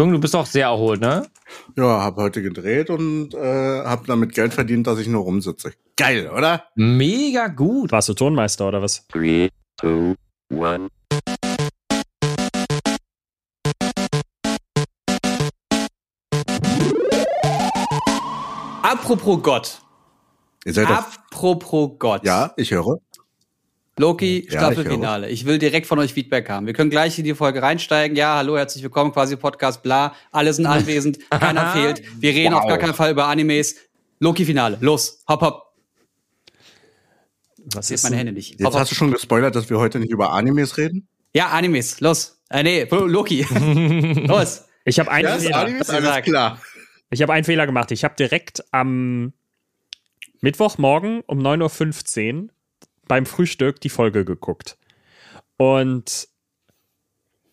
Jung, du bist auch sehr erholt, ne? Ja, hab heute gedreht und äh, hab damit Geld verdient, dass ich nur rumsitze. Geil, oder? Mega gut. Warst du Tonmeister oder was? Three, two, one. Apropos Gott. Ihr seid doch, Apropos Gott. ja, ich höre. Loki, Ja, Staffelfinale. Ich, will direkt von euch Feedback haben. Wir können gleich in die Folge reinsteigen. Ja, hallo, herzlich willkommen, quasi Podcast, bla. Alle sind anwesend, keiner fehlt. Wir reden Wow. auf gar keinen Fall über Animes. Loki-Finale, los, hopp, hopp. Was ist meine denn- Hände nicht. Jetzt Hopp, hopp. hast du schon gespoilert, dass wir heute nicht über Animes reden? Ja, Animes, los. Äh, nee, Loki. los. Ich habe einen, ist Fehler. Animes, alles klar. Ich habe einen Fehler gemacht. Ich habe direkt am Mittwochmorgen um 9.15 Uhr beim Frühstück die Folge geguckt. Und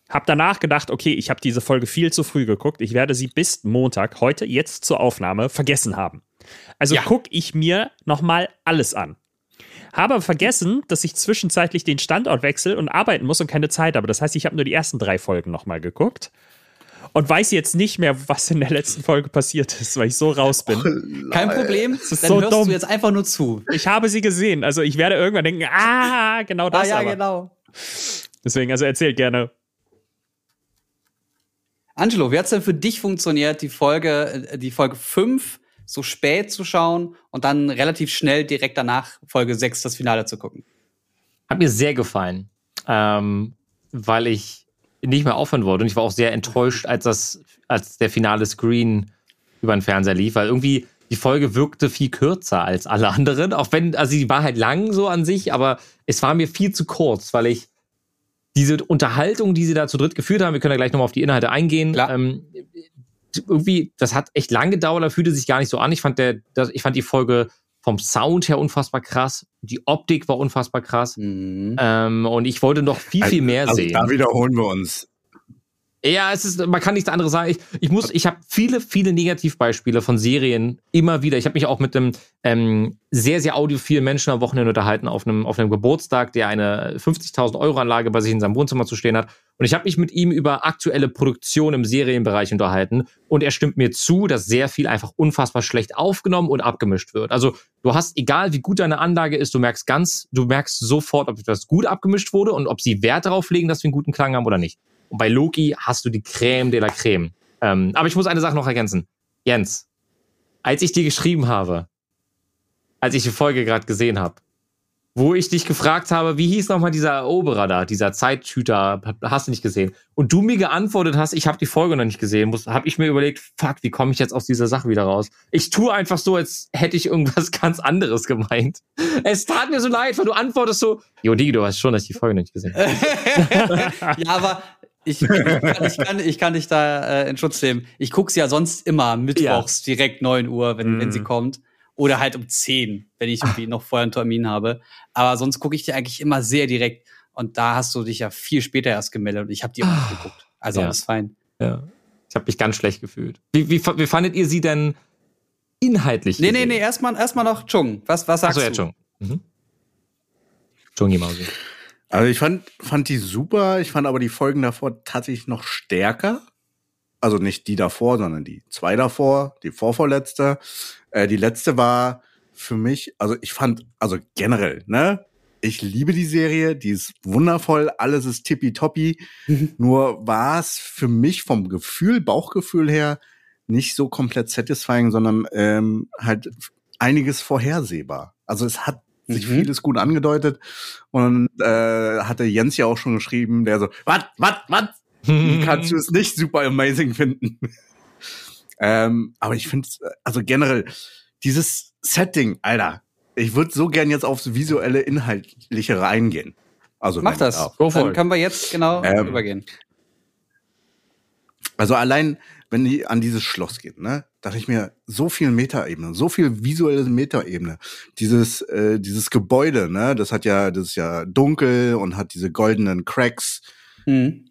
habe danach gedacht, okay, ich habe diese Folge viel zu früh geguckt. Ich werde sie bis Montag, heute, jetzt zur Aufnahme, vergessen haben. Also Ja. gucke ich mir nochmal alles an. Habe vergessen, dass ich zwischenzeitlich den Standort wechsle und arbeiten muss und keine Zeit habe. Das heißt, ich habe nur die ersten drei Folgen nochmal geguckt und weiß jetzt nicht mehr, was in der letzten Folge passiert ist, weil ich so raus bin. Kein Problem, ist dann so hörst dumm. du jetzt einfach nur zu. Ich habe sie gesehen. Also ich werde irgendwann denken, ah, genau das ah, ja, aber. genau. Deswegen, also erzählt gerne. Angelo, wie hat's denn für dich funktioniert, die Folge, äh, die Folge 5 so spät zu schauen und dann relativ schnell direkt danach Folge 6 das Finale zu gucken? Hat mir sehr gefallen, ähm, weil ich nicht mehr aufhören wollte. Und ich war auch sehr enttäuscht, als das, als der finale Screen über den Fernseher lief, weil irgendwie die Folge wirkte viel kürzer als alle anderen. Auch wenn, also die war halt lang so an sich, aber es war mir viel zu kurz, weil ich diese Unterhaltung, die sie da zu dritt geführt haben, wir können ja gleich nochmal auf die Inhalte eingehen. Ähm, irgendwie, das hat echt lang gedauert, da fühlte sich gar nicht so an. Ich fand der, das, ich fand die Folge vom Sound her unfassbar krass. Die Optik war unfassbar krass. Mhm. Ähm, und ich wollte noch viel, viel mehr also, sehen. Da wiederholen wir uns. Ja, es ist, man kann nichts anderes sagen. Ich, ich muss, ich habe viele, viele Negativbeispiele von Serien immer wieder. Ich habe mich auch mit einem ähm, sehr, sehr audiophilen Menschen am Wochenende unterhalten auf einem, auf einem Geburtstag, der eine 50.000 Euro Anlage bei sich in seinem Wohnzimmer zu stehen hat. Und ich habe mich mit ihm über aktuelle Produktion im Serienbereich unterhalten. Und er stimmt mir zu, dass sehr viel einfach unfassbar schlecht aufgenommen und abgemischt wird. Also du hast, egal wie gut deine Anlage ist, du merkst ganz, du merkst sofort, ob etwas gut abgemischt wurde und ob sie Wert darauf legen, dass wir einen guten Klang haben oder nicht. Und bei Loki hast du die Creme de la Creme. Ähm, aber ich muss eine Sache noch ergänzen. Jens, als ich dir geschrieben habe, als ich die Folge gerade gesehen habe, wo ich dich gefragt habe, wie hieß nochmal dieser Eroberer da, dieser Zeithüter, hast du nicht gesehen? Und du mir geantwortet hast, ich habe die Folge noch nicht gesehen, habe ich mir überlegt, fuck, wie komme ich jetzt aus dieser Sache wieder raus? Ich tue einfach so, als hätte ich irgendwas ganz anderes gemeint. Es tat mir so leid, weil du antwortest so, Jo, Digi, du weißt schon, dass ich die Folge noch nicht gesehen habe. ja, aber ich, ich, kann, ich, kann, ich kann dich da äh, in Schutz nehmen. Ich gucke sie ja sonst immer mittwochs direkt 9 Uhr, wenn, wenn sie Mhm. kommt. Oder halt um 10, wenn ich irgendwie noch vorher einen Termin habe. Aber sonst gucke ich dir eigentlich immer sehr direkt. Und da hast du dich ja viel später erst gemeldet und ich habe die auch nicht geguckt. Also Ja. alles fein. Ja. Ich habe mich ganz schlecht gefühlt. Wie, wie, wie fandet ihr sie denn inhaltlich? Nee, nee, gesehen? nee, erstmal erstmal noch Chung. Was, was sagst Achso, ja, du? Chung. Mhm. Chung Mausi. Also ich fand, fand die super. Ich fand aber die Folgen davor tatsächlich noch stärker. Also nicht die davor, sondern die zwei davor, die vorvorletzte. Äh, die letzte war für mich, also ich fand, also generell, ne? Ich liebe die Serie, die ist wundervoll, alles ist tippitoppi. Nur war es für mich vom Gefühl, Bauchgefühl her, nicht so komplett satisfying, sondern ähm, halt einiges vorhersehbar. Also es hat sich Mhm. vieles gut angedeutet und äh, hatte Jens ja auch schon geschrieben, der so, was, was, was? Wie kannst du es nicht super amazing finden? ähm, aber ich finde, also generell, dieses Setting, Alter, ich würde so gern jetzt aufs visuelle, inhaltliche reingehen. Also Mach das. auch. Go for Dann it. können wir jetzt genau Ähm, übergehen. Also allein, wenn die an dieses Schloss geht, ne, dachte ich mir, so viel Metaebene, so viel visuelle Metaebene. Dieses, äh, dieses Gebäude, ne, das hat ja, das ist ja dunkel und hat diese goldenen Cracks. Mhm.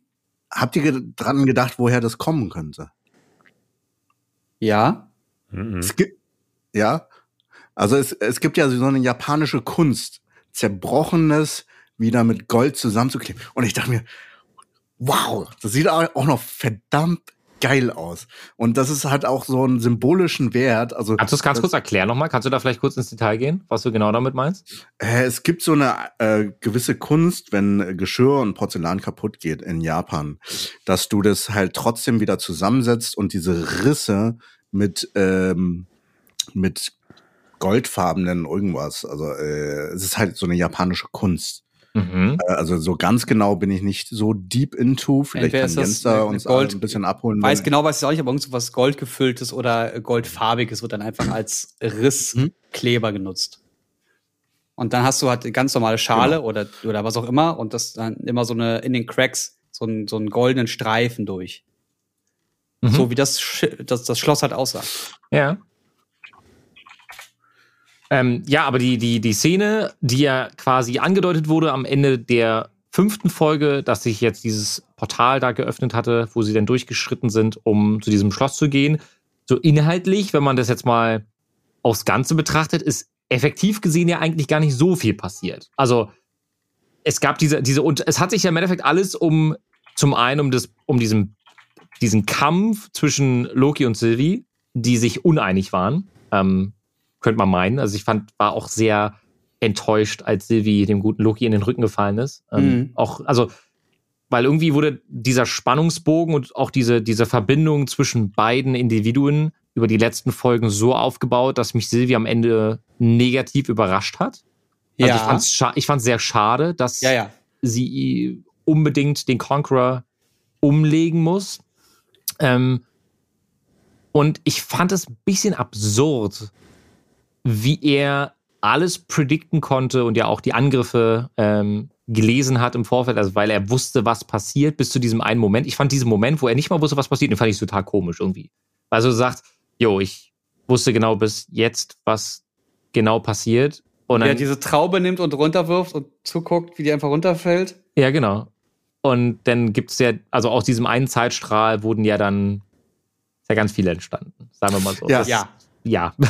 Habt ihr dran gedacht, woher das kommen könnte? Ja. Mhm. Es gibt, ja, also es, es gibt ja so eine japanische Kunst, zerbrochenes wieder mit Gold zusammenzukleben. Und ich dachte mir, wow, das sieht auch noch verdammt geil aus. Und das ist halt auch so einen symbolischen Wert. Also Kannst du es ganz kurz erklären nochmal? Kannst du da vielleicht kurz ins Detail gehen, was du genau damit meinst? Äh, Es gibt so eine äh, gewisse Kunst, wenn äh, Geschirr und Porzellan kaputt geht in Japan, dass du das halt trotzdem wieder zusammensetzt und diese Risse mit ähm, mit goldfarbenen irgendwas. Also äh, es ist halt so eine japanische Kunst. Mhm. Äh, Also so ganz genau bin ich nicht so deep into. Vielleicht Entweder kann Jens da uns Gold- ein bisschen abholen. Weiß genau, was ich auch nicht, aber irgendwas Goldgefülltes oder Goldfarbiges wird dann einfach als Mhm. Risskleber genutzt. Und dann hast du halt eine ganz normale Schale Genau. oder, oder was auch immer und das dann immer so eine, in den Cracks, so einen, so einen goldenen Streifen durch. Mhm. So wie das, Sch- das, das Schloss halt aussah. Ja. Ähm, ja, aber die, die, die Szene, die ja quasi angedeutet wurde am Ende der fünften Folge, dass sich jetzt dieses Portal da geöffnet hatte, wo sie dann durchgeschritten sind, um zu diesem Schloss zu gehen. So inhaltlich, wenn man das jetzt mal aufs Ganze betrachtet, ist effektiv gesehen ja eigentlich gar nicht so viel passiert. Also es gab diese, diese, und es hat sich ja im Endeffekt alles um, zum einen um das, um diesen, diesen Kampf zwischen Loki und Sylvie, die sich uneinig waren. Ähm, könnte man meinen. Also ich fand, war auch sehr enttäuscht, als Sylvie dem guten Loki in den Rücken gefallen ist. Ähm, Mhm. Auch, also, weil irgendwie wurde dieser Spannungsbogen und auch diese, diese Verbindung zwischen beiden Individuen über die letzten Folgen so aufgebaut, dass mich Sylvie am Ende negativ überrascht hat. Also ich ich fand's sehr schade, dass ja, ja. sie unbedingt den Conqueror umlegen muss. Ähm, und ich fand es ein bisschen absurd, wie er alles predikten konnte und ja auch die Angriffe ähm, gelesen hat im Vorfeld, also weil er wusste, was passiert, bis zu diesem einen Moment. Ich fand diesen Moment, wo er nicht mal wusste, was passiert, den fand ich total komisch irgendwie. Also er sagt, jo, ich wusste genau bis jetzt, was genau passiert. Und Wie er dann, diese Traube nimmt und runterwirft und zuguckt, wie die einfach runterfällt. Ja, genau. Und dann gibt's ja, also aus diesem einen Zeitstrahl wurden ja dann ja ganz viele entstanden, sagen wir mal so. Ja. Das- Ja. Ja.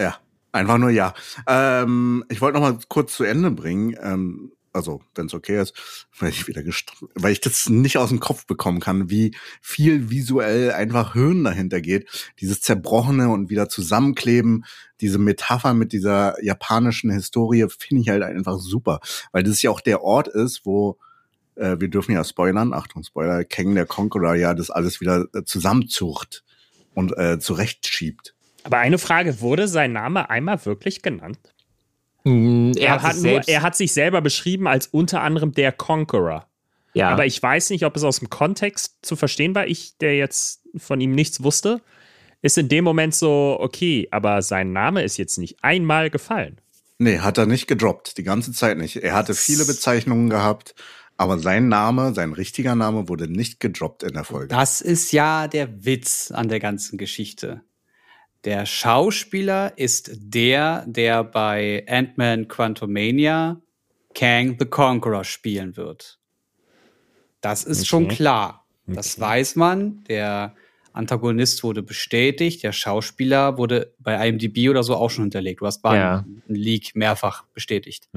Ja, einfach nur ja. Ähm, ich wollte noch mal kurz zu Ende bringen. Ähm, also, wenn es okay ist, weil ich wieder weil ich das nicht aus dem Kopf bekommen kann, wie viel visuell einfach Hirn dahinter geht. Dieses Zerbrochene und wieder zusammenkleben, diese Metapher mit dieser japanischen Historie finde ich halt einfach super, weil das ja auch der Ort ist, wo äh, wir dürfen ja spoilern, Achtung Spoiler, Kang der Conqueror ja das alles wieder äh, zusammenzucht und äh, zurechtschiebt. Aber eine Frage, wurde sein Name einmal wirklich genannt? Mm, Er, Er hat, nur, er hat sich selber beschrieben als unter anderem der Conqueror. ja. Aber ich weiß nicht, ob es aus dem Kontext zu verstehen war. Ich, der jetzt von ihm nichts wusste, ist in dem Moment so, okay, aber sein Name ist jetzt nicht einmal gefallen. Nee, hat er nicht gedroppt, die ganze Zeit nicht. Er hatte viele Bezeichnungen gehabt, aber sein Name, sein richtiger Name wurde nicht gedroppt in der Folge. Das ist ja der Witz an der ganzen Geschichte. Der Schauspieler ist der, der bei Ant-Man Quantumania Kang the Conqueror spielen wird. Das ist schon Okay. klar. Das weiß man. Der Antagonist wurde bestätigt. Der Schauspieler wurde bei IMDb oder so auch schon hinterlegt. Du hast bei Ja. einem Leak mehrfach bestätigt.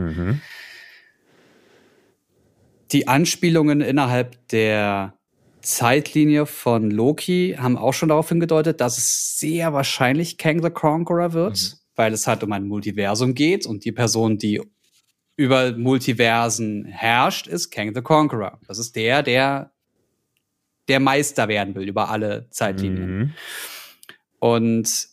Die Anspielungen innerhalb der Zeitlinie von Loki haben auch schon darauf hingedeutet, dass es sehr wahrscheinlich Kang the Conqueror wird, weil es halt um ein Multiversum geht und die Person, die über Multiversen herrscht, ist Kang the Conqueror. Das ist der, der der Meister werden will über alle Zeitlinien. Mhm. Und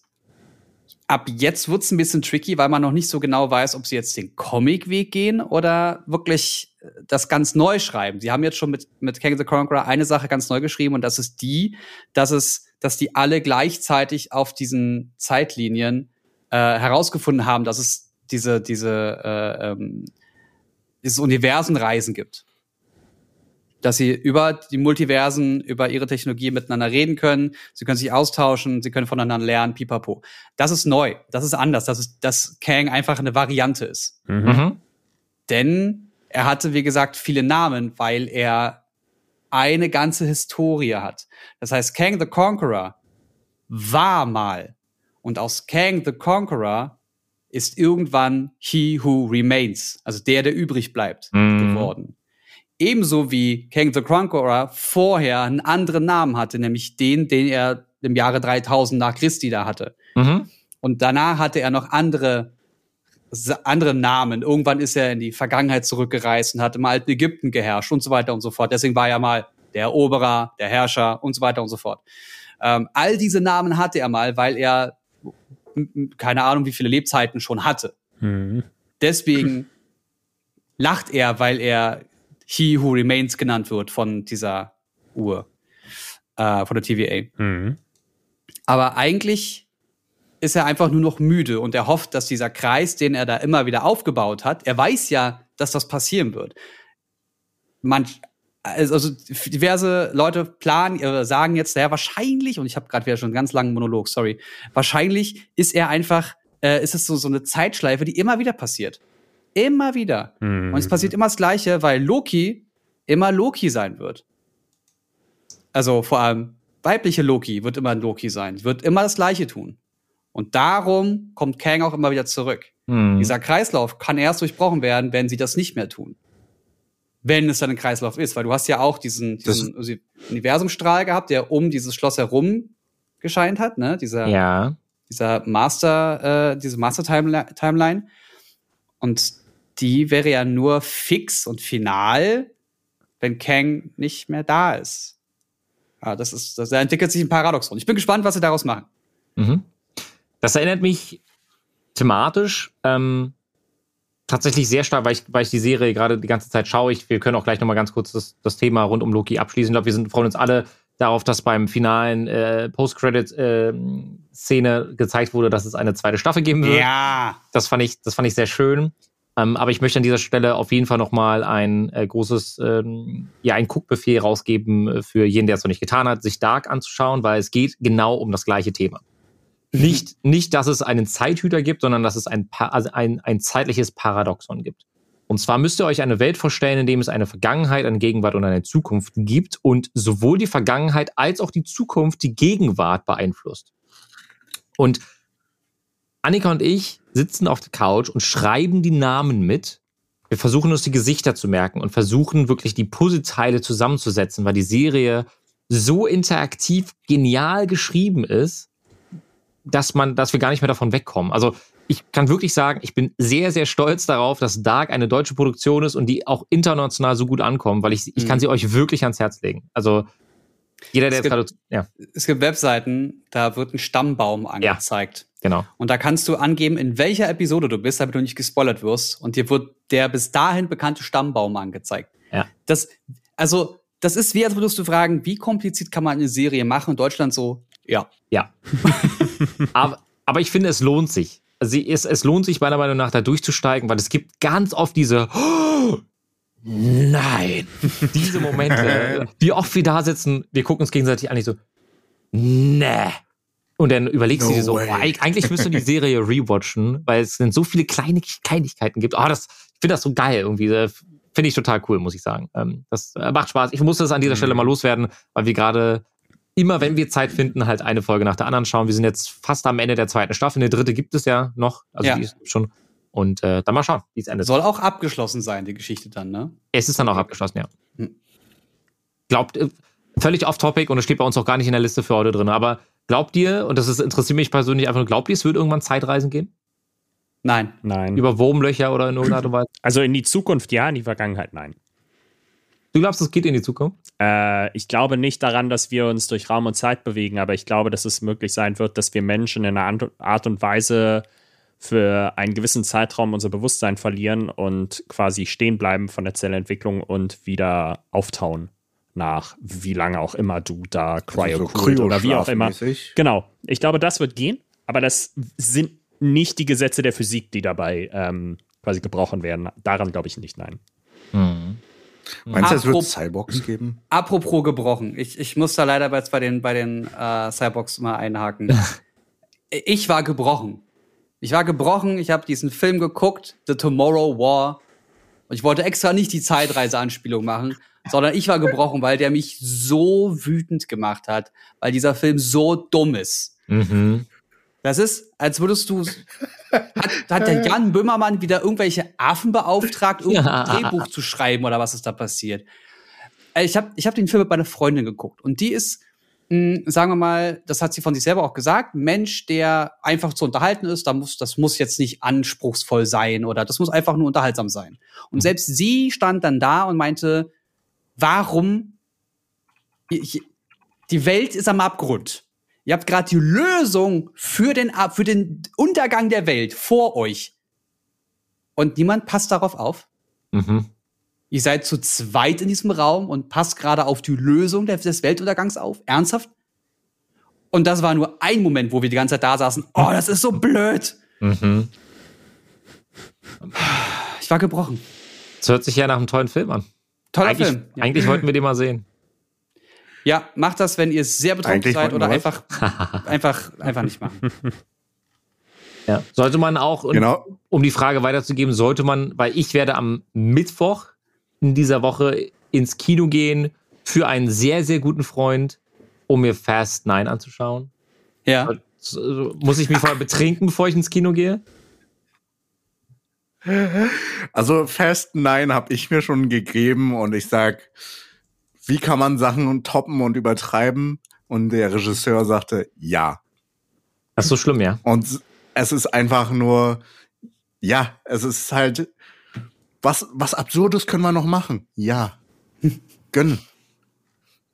ab jetzt wird's ein bisschen tricky, weil man noch nicht so genau weiß, ob sie jetzt den Comic-Weg gehen oder wirklich äh, das ganz neu schreiben. Sie haben jetzt schon mit, mit King the Conqueror eine Sache ganz neu geschrieben und das ist die, dass es, dass die alle gleichzeitig auf diesen Zeitlinien äh, herausgefunden haben, dass es diese, diese, äh, ähm, dieses Universenreisen gibt dass sie über die Multiversen, über ihre Technologie miteinander reden können. Sie können sich austauschen, sie können voneinander lernen, pipapo. Das ist neu, das ist anders, das ist, dass Kang einfach eine Variante ist. Mhm. Denn er hatte, wie gesagt, viele Namen, weil er eine ganze Historie hat. Das heißt, Kang the Conqueror war mal. Und aus Kang the Conqueror ist irgendwann He Who Remains, also der, der übrig bleibt, Mhm. geworden. Ebenso wie King the Conqueror vorher einen anderen Namen hatte, nämlich den, den er im Jahre 3000 nach Christi da hatte. Mhm. Und danach hatte er noch andere, andere Namen. Irgendwann ist er in die Vergangenheit zurückgereist und hat im alten Ägypten geherrscht und so weiter und so fort. Deswegen war er mal der Eroberer, der Herrscher und so weiter und so fort. Ähm, all diese Namen hatte er mal, weil er keine Ahnung, wie viele Lebzeiten schon hatte. Mhm. Deswegen lacht er, weil er He Who Remains genannt wird von dieser Uhr, äh, von der TVA. Mhm. Aber eigentlich ist er einfach nur noch müde und er hofft, dass dieser Kreis, den er da immer wieder aufgebaut hat, er weiß ja, dass das passieren wird. Manch, also diverse Leute planen, äh, sagen jetzt, ja, wahrscheinlich, und ich habe gerade wieder schon einen ganz langen Monolog, sorry, wahrscheinlich ist er einfach, äh, ist es so, so eine Zeitschleife, die immer wieder passiert. Immer wieder. Mhm. Und es passiert immer das Gleiche, weil Loki immer Loki sein wird. Also vor allem weibliche Loki wird immer ein Loki sein, wird immer das Gleiche tun. Und darum kommt Kang auch immer wieder zurück. Mhm. Dieser Kreislauf kann erst durchbrochen werden, wenn sie das nicht mehr tun. Wenn es dann ein Kreislauf ist, weil du hast ja auch diesen, diesen Universumstrahl gehabt, der um dieses Schloss herum gescheint hat, ne? Dieser, Ja. dieser Master, äh, diese Master Timeline. Timeline. Und die wäre ja nur fix und final, wenn Kang nicht mehr da ist. Ja, das ist, das, da entwickelt sich ein Paradoxon. Ich bin gespannt, was sie daraus machen. Mhm. Das erinnert mich thematisch ähm, tatsächlich sehr stark, weil ich, weil ich die Serie gerade die ganze Zeit schaue. Ich, wir können auch gleich nochmal ganz kurz das, das Thema rund um Loki abschließen. Ich glaube, wir sind, freuen uns alle darauf, dass beim finalen äh, Post-Credit-Szene gezeigt wurde, dass es eine zweite Staffel geben wird. Ja. Das fand ich, das fand ich sehr schön. Ähm, aber ich möchte an dieser Stelle auf jeden Fall nochmal ein äh, großes, ähm, ja, ein Guckbefehl rausgeben äh, für jeden, der es noch nicht getan hat, sich Dark anzuschauen, weil es geht genau um das gleiche Thema. Nicht, nicht, dass es einen Zeithüter gibt, sondern dass es ein, also ein, ein zeitliches Paradoxon gibt. Und zwar müsst ihr euch eine Welt vorstellen, in dem es eine Vergangenheit, eine Gegenwart und eine Zukunft gibt und sowohl die Vergangenheit als auch die Zukunft die Gegenwart beeinflusst. Und Annika und ich sitzen auf der Couch und schreiben die Namen mit. Wir versuchen uns die Gesichter zu merken und versuchen wirklich die Puzzleteile zusammenzusetzen, weil die Serie so interaktiv genial geschrieben ist, dass man, dass wir gar nicht mehr davon wegkommen. Also ich kann wirklich sagen, ich bin sehr, sehr stolz darauf, dass Dark eine deutsche Produktion ist und die auch international so gut ankommt, weil ich, ich kann Mhm. sie euch wirklich ans Herz legen. Also jeder, der Es gerade, ja, Es gibt Webseiten, da wird ein Stammbaum angezeigt. genau. Und da kannst du angeben, in welcher Episode du bist, damit du nicht gespoilert wirst. Und dir wird der bis dahin bekannte Stammbaum angezeigt. Ja. Das, also, das ist wie, als würdest du fragen, wie kompliziert kann man eine Serie machen? Und Deutschland so, ja. Ja. aber, aber ich finde, es lohnt sich. Also es, es lohnt sich meiner Meinung nach, da durchzusteigen, weil es gibt ganz oft diese oh, Nein. Diese Momente, wie oft wir da sitzen, wir gucken uns gegenseitig an, ich so, nee. Und dann überlegst du No dir so, oh, eig- eigentlich müsste die Serie rewatchen, weil es dann so viele kleine Kleinigkeiten gibt. Oh, das, ich finde das so geil irgendwie. äh, Finde ich total cool, muss ich sagen. Ähm, das äh, macht Spaß. Ich muss das an dieser Stelle mal loswerden, weil wir gerade immer, wenn wir Zeit finden, halt eine Folge nach der anderen schauen. Wir sind jetzt fast am Ende der zweiten Staffel. Eine dritte gibt es ja noch. Also Ja. die ist schon. Und äh, dann mal schauen, wie es endet. Soll auch abgeschlossen sein, die Geschichte dann, ne? Es ist dann auch abgeschlossen, ja. Hm. Glaubt, äh, völlig off-topic und es steht bei uns auch gar nicht in der Liste für heute drin, aber glaubt ihr, und das ist, interessiert mich persönlich einfach nur, glaubt ihr, es wird irgendwann Zeitreisen geben? Nein. Nein. Über Wurmlöcher oder in irgendeiner Art und Weise? also in die Zukunft ja, in die Vergangenheit nein. Du glaubst, es geht in die Zukunft? Äh, ich glaube nicht daran, dass wir uns durch Raum und Zeit bewegen, aber ich glaube, dass es möglich sein wird, dass wir Menschen in einer Art und Weise für einen gewissen Zeitraum unser Bewusstsein verlieren und quasi stehen bleiben von der Zellentwicklung und wieder auftauen nach wie lange auch immer du da cryo Kryo- oder wie auch immer. Genau. Ich glaube, das wird gehen, aber das sind nicht die Gesetze der Physik, die dabei ähm, quasi gebrochen werden. Daran glaube ich nicht, nein. Meinst du, es wird Apropos- Cyborgs geben? Apropos gebrochen. Ich, ich muss da leider jetzt bei den, bei den äh, Cyborgs mal einhaken. ich war gebrochen. Ich war gebrochen, ich habe diesen Film geguckt, The Tomorrow War. Und ich wollte extra nicht die Zeitreise-Anspielung machen, sondern ich war gebrochen, weil der mich so wütend gemacht hat, weil dieser Film so dumm ist. Mhm. Das ist, als würdest du. Hat, hat der Jan Böhmermann wieder irgendwelche Affen beauftragt, irgendein Ja. Drehbuch zu schreiben oder was ist da passiert? Äh, Ich habe ich hab den Film mit meiner Freundin geguckt und die ist, mh, sagen wir mal, das hat sie von sich selber auch gesagt, Mensch, der einfach zu unterhalten ist, da muss, das muss jetzt nicht anspruchsvoll sein oder das muss einfach nur unterhaltsam sein. Und selbst sie stand dann da und meinte, warum ich, die Welt ist am Abgrund. Ihr habt gerade die Lösung für den, für den Untergang der Welt vor euch. Und niemand passt darauf auf. Mhm. Ihr seid zu zweit in diesem Raum und passt gerade auf die Lösung des, Weltuntergangs auf. Ernsthaft? Und das war nur ein Moment, wo wir die ganze Zeit da saßen. Oh, das ist so blöd. Mhm. Ich war gebrochen. Das hört sich ja nach einem tollen Film an. Toller Eigentlich, Film. Ja. eigentlich wollten wir den mal sehen. ja, macht das, wenn ihr sehr betrunken Eigentlich seid oder einfach, einfach, einfach nicht machen. Ja. Sollte man auch, Genau. um die Frage weiterzugeben, sollte man, weil ich werde am Mittwoch in dieser Woche ins Kino gehen für einen sehr, sehr guten Freund, um mir Fast 9 anzuschauen. Ja. So, Muss ich mich vorher betrinken, bevor ich ins Kino gehe? Also Fast 9 habe ich mir schon gegeben und ich sag, wie kann man Sachen toppen und übertreiben? Und der Regisseur sagte, ja. Das ist so schlimm, ja. Und es ist einfach nur, ja, es ist halt, was, was Absurdes können wir noch machen? Ja. Gönn.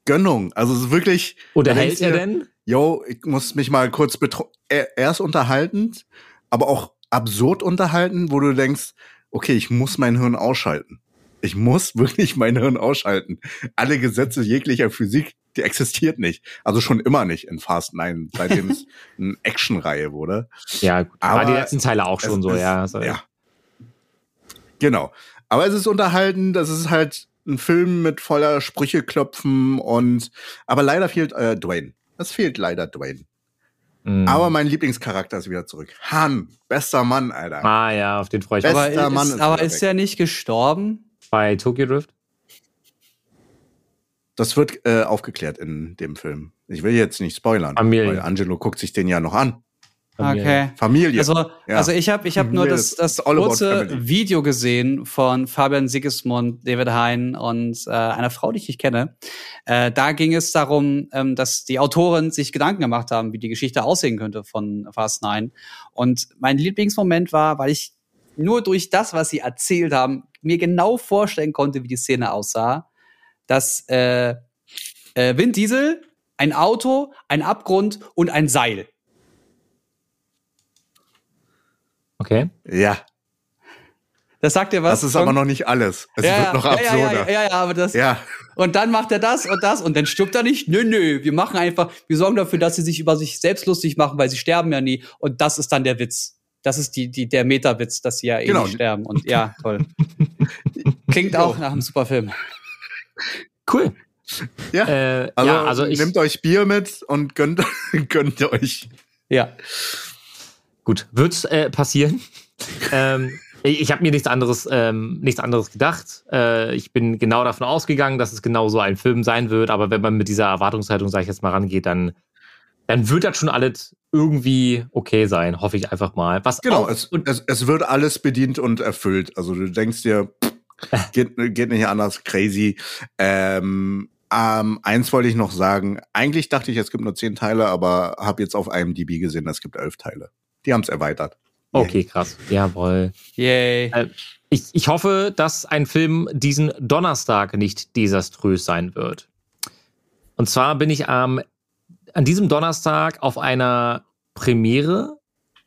Gönnung. Also es ist wirklich. Oder da hält denkst er denn? Yo, ich muss mich mal kurz betro er, er ist unterhaltend, aber auch absurd unterhalten, wo du denkst, okay, ich muss mein Hirn ausschalten. Ich muss wirklich mein Hirn ausschalten. Alle Gesetze jeglicher Physik, die existiert nicht. Also schon immer nicht in Fast 9, seitdem es eine Actionreihe wurde. Ja, gut. Aber war die letzten Teile auch schon so, ist- ja. Also, ja. Genau. Aber es ist unterhalten, das ist halt ein Film mit voller Sprücheklopfen und aber leider fehlt äh, Dwayne. Es fehlt leider Dwayne. Mm. Aber mein Lieblingscharakter ist wieder zurück. Han, bester Mann, Alter. ah, ja, auf den freue ich mich. Aber, Mann ist, ist aber ist er nicht gestorben? Bei Tokyo Drift. Das wird äh, aufgeklärt in dem Film. Ich will jetzt nicht spoilern, weil Angelo guckt sich den ja noch an. Okay. Familie. Also, Ja. also ich habe ich hab nur das, das kurze. Video gesehen von Fabian Sigismund, David Hein und äh, einer Frau, die ich nicht kenne. Äh, da ging es darum, ähm, dass die Autoren sich Gedanken gemacht haben, wie die Geschichte aussehen könnte von Fast 9. Und mein Lieblingsmoment war, weil ich nur durch das, was sie erzählt haben, mir genau vorstellen konnte, wie die Szene aussah, dass äh, äh, Vin Diesel, ein Auto, ein Abgrund und ein Seil. Okay. ja, Das sagt er was? das ist aber noch nicht alles. Es wird noch ja, absurder. Ja, ja, ja, ja, aber das. ja. Und dann macht er das und das und dann stirbt er nicht. Nö, nö. Wir machen einfach, wir sorgen dafür, dass sie sich über sich selbst lustig machen, weil sie sterben ja nie. Und das ist dann der Witz. Das ist die, die, der Meta-Witz, dass sie ja eh Genau. nicht sterben. Und ja, toll. Klingt auch nach einem super Film. Cool. Ja. Äh, Also, ja, also ich, nehmt euch Bier mit und gönnt, gönnt euch. Ja. Gut, wird äh, passieren. ähm, ich habe mir nichts anderes, ähm, nichts anderes gedacht. Äh, ich bin genau davon ausgegangen, dass es genau so ein Film sein wird. Aber wenn man mit dieser Erwartungshaltung, sage ich jetzt mal, rangeht, dann, dann wird das schon alles irgendwie okay sein. Hoffe ich einfach mal. Was Genau, es, es, es wird alles bedient und erfüllt. Also du denkst dir, pff, geht, geht nicht anders, crazy. Ähm, ähm, eins wollte ich noch sagen. Eigentlich dachte ich, es gibt nur zehn Teile, aber habe jetzt auf IMDb gesehen, es gibt elf Teile. Die haben es erweitert. okay, krass. Jawohl. Yay. Äh, ich, ich hoffe, dass ein Film diesen Donnerstag nicht desaströs sein wird. Und zwar bin ich am, an diesem Donnerstag auf einer Premiere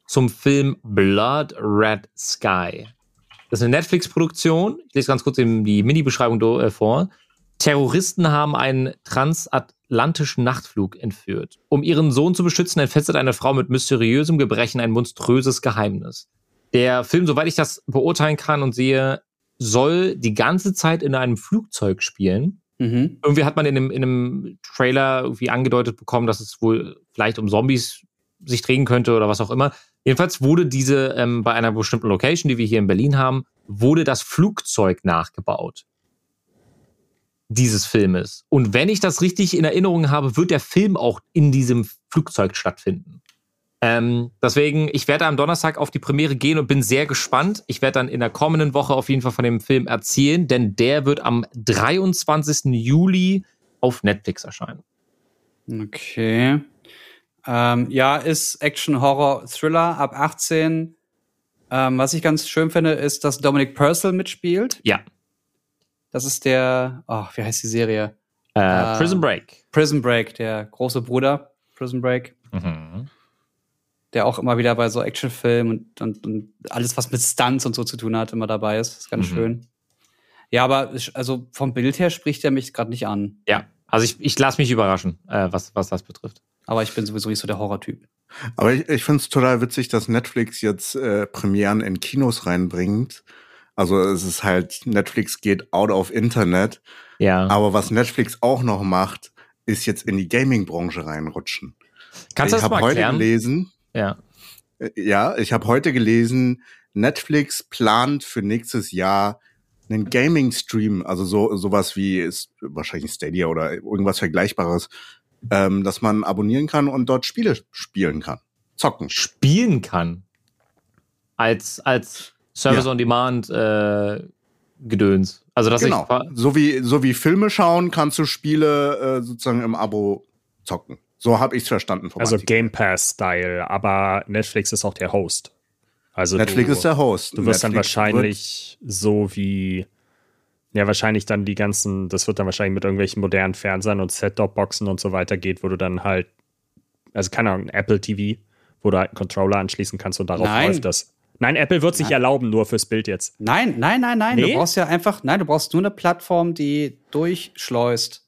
zum Film Blood Red Sky. Das ist eine Netflix-Produktion. Ich lese ganz kurz eben die Mini-Beschreibung do- äh, vor. Terroristen haben einen transatlantischen Nachtflug entführt. Um ihren Sohn zu beschützen, entfesselt eine Frau mit mysteriösem Gebrechen ein monströses Geheimnis. Der Film, soweit ich das beurteilen kann und sehe, soll die ganze Zeit in einem Flugzeug spielen. Mhm. Irgendwie hat man in einem, in einem Trailer irgendwie angedeutet bekommen, dass es wohl vielleicht um Zombies sich drehen könnte oder was auch immer. Jedenfalls wurde diese ähm, bei einer bestimmten Location, die wir hier in Berlin haben, wurde das Flugzeug nachgebaut dieses Filmes. Und wenn ich das richtig in Erinnerung habe, wird der Film auch in diesem Flugzeug stattfinden. Ähm, deswegen, ich werde am Donnerstag auf die Premiere gehen und bin sehr gespannt. Ich werde dann in der kommenden Woche auf jeden Fall von dem Film erzählen, denn der wird am 23. Juli auf Netflix erscheinen. Okay. Ähm, ja, ist Action, Horror, Thriller ab 18. Ähm, was ich ganz schön finde, ist, dass Dominic Purcell mitspielt. Ja. Das ist der, oh, wie heißt die Serie? Äh, Ah. Prison Break. Prison Break, der große Bruder. Prison Break. Mhm. Der auch immer wieder bei so Actionfilmen und, und, und alles, was mit Stunts und so zu tun hat, immer dabei ist. ist ganz Mhm. schön. Ja, aber ich- also vom Bild her spricht er mich gerade nicht an. Ja. Also ich, ich lasse mich überraschen, äh, was, was das betrifft. Aber ich bin sowieso nicht so der Horrortyp. Aber ich, ich finde es total witzig, dass Netflix jetzt äh, Premieren in Kinos reinbringt. Also es ist halt, Netflix geht out of Internet. Ja. Aber was Netflix auch noch macht, ist jetzt in die Gaming-Branche reinrutschen. Kannst du ich das mal habe heute erklären? gelesen, Ja. äh, ja, ich habe heute gelesen, Netflix plant für nächstes Jahr einen Gaming-Stream, also so sowas wie ist wahrscheinlich Stadia oder irgendwas Vergleichbares, ähm, dass man abonnieren kann und dort Spiele spielen kann, zocken. Spielen kann. Als, als Service Ja. on Demand äh, Gedöns. Also dass genau. ich So wie so wie Filme schauen, kannst du Spiele äh, sozusagen im Abo zocken. So habe ich es verstanden. vom Also Artikel. Game Pass-Style, aber Netflix ist auch der Host. Also Netflix du, ist der Host. Du wirst dann Netflix wahrscheinlich so wie, ja, wahrscheinlich dann die ganzen, das wird dann wahrscheinlich mit irgendwelchen modernen Fernsehern und Set-Top-Boxen und so weiter geht, wo du dann halt, also keine Ahnung, Apple TV, wo du halt einen Controller anschließen kannst und darauf Nein. läuft das. Nein, Apple wird sich Nein. erlauben, nur fürs Bild jetzt. Nein, nein, nein, nein. Nee? Du brauchst ja einfach, nein, du brauchst nur eine Plattform, die durchschleust.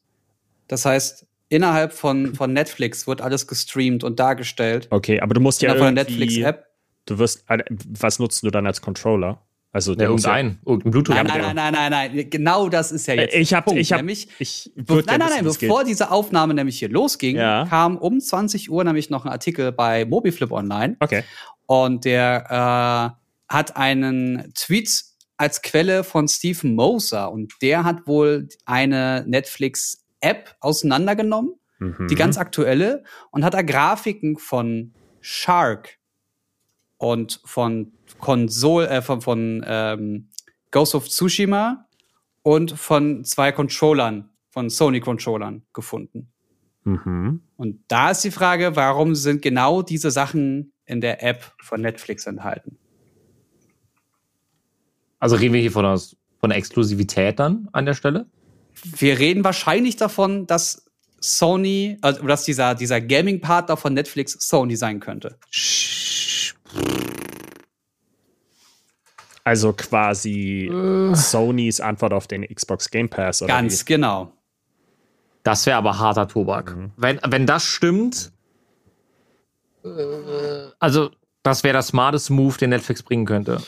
Das heißt, innerhalb von, von Netflix wird alles gestreamt und dargestellt. Okay, aber du musst ja Innerhalb von der irgendwie, Netflix-App. du wirst, äh, was nutzt du dann als Controller? Also ja, der muss ja- irgendein, irgendein Bluetooth. Nein, nein, nein, nein, nein, nein. Genau das ist ja jetzt. Äh, Ich habe, ich habe, nämlich, ich nein, nein, nein, bevor geht. diese Aufnahme nämlich hier losging, Ja. kam um 20 Uhr nämlich noch ein Artikel bei Mobiflip online Okay. Und der äh, hat einen Tweet als Quelle von Stephen Moser und der hat wohl eine Netflix-App auseinandergenommen, Mhm. die ganz aktuelle, und hat da Grafiken von Shark und von Konsol, äh, von, von ähm, Ghost of Tsushima und von zwei Controllern, von Sony-Controllern gefunden. Mhm. Und da ist die Frage, warum sind genau diese Sachen in der App von Netflix enthalten? Also reden wir hier von, aus, von der Exklusivität dann an der Stelle? Wir reden wahrscheinlich davon, dass Sony, also dass dieser, dieser Gaming-Partner von Netflix Sony sein könnte. Also quasi Sonys Antwort auf den Xbox Game Pass oder Ganz genau. Das wäre aber harter Tobak. Mhm. Wenn, wenn das stimmt, äh, also das wäre der smarteste Move, den Netflix bringen könnte.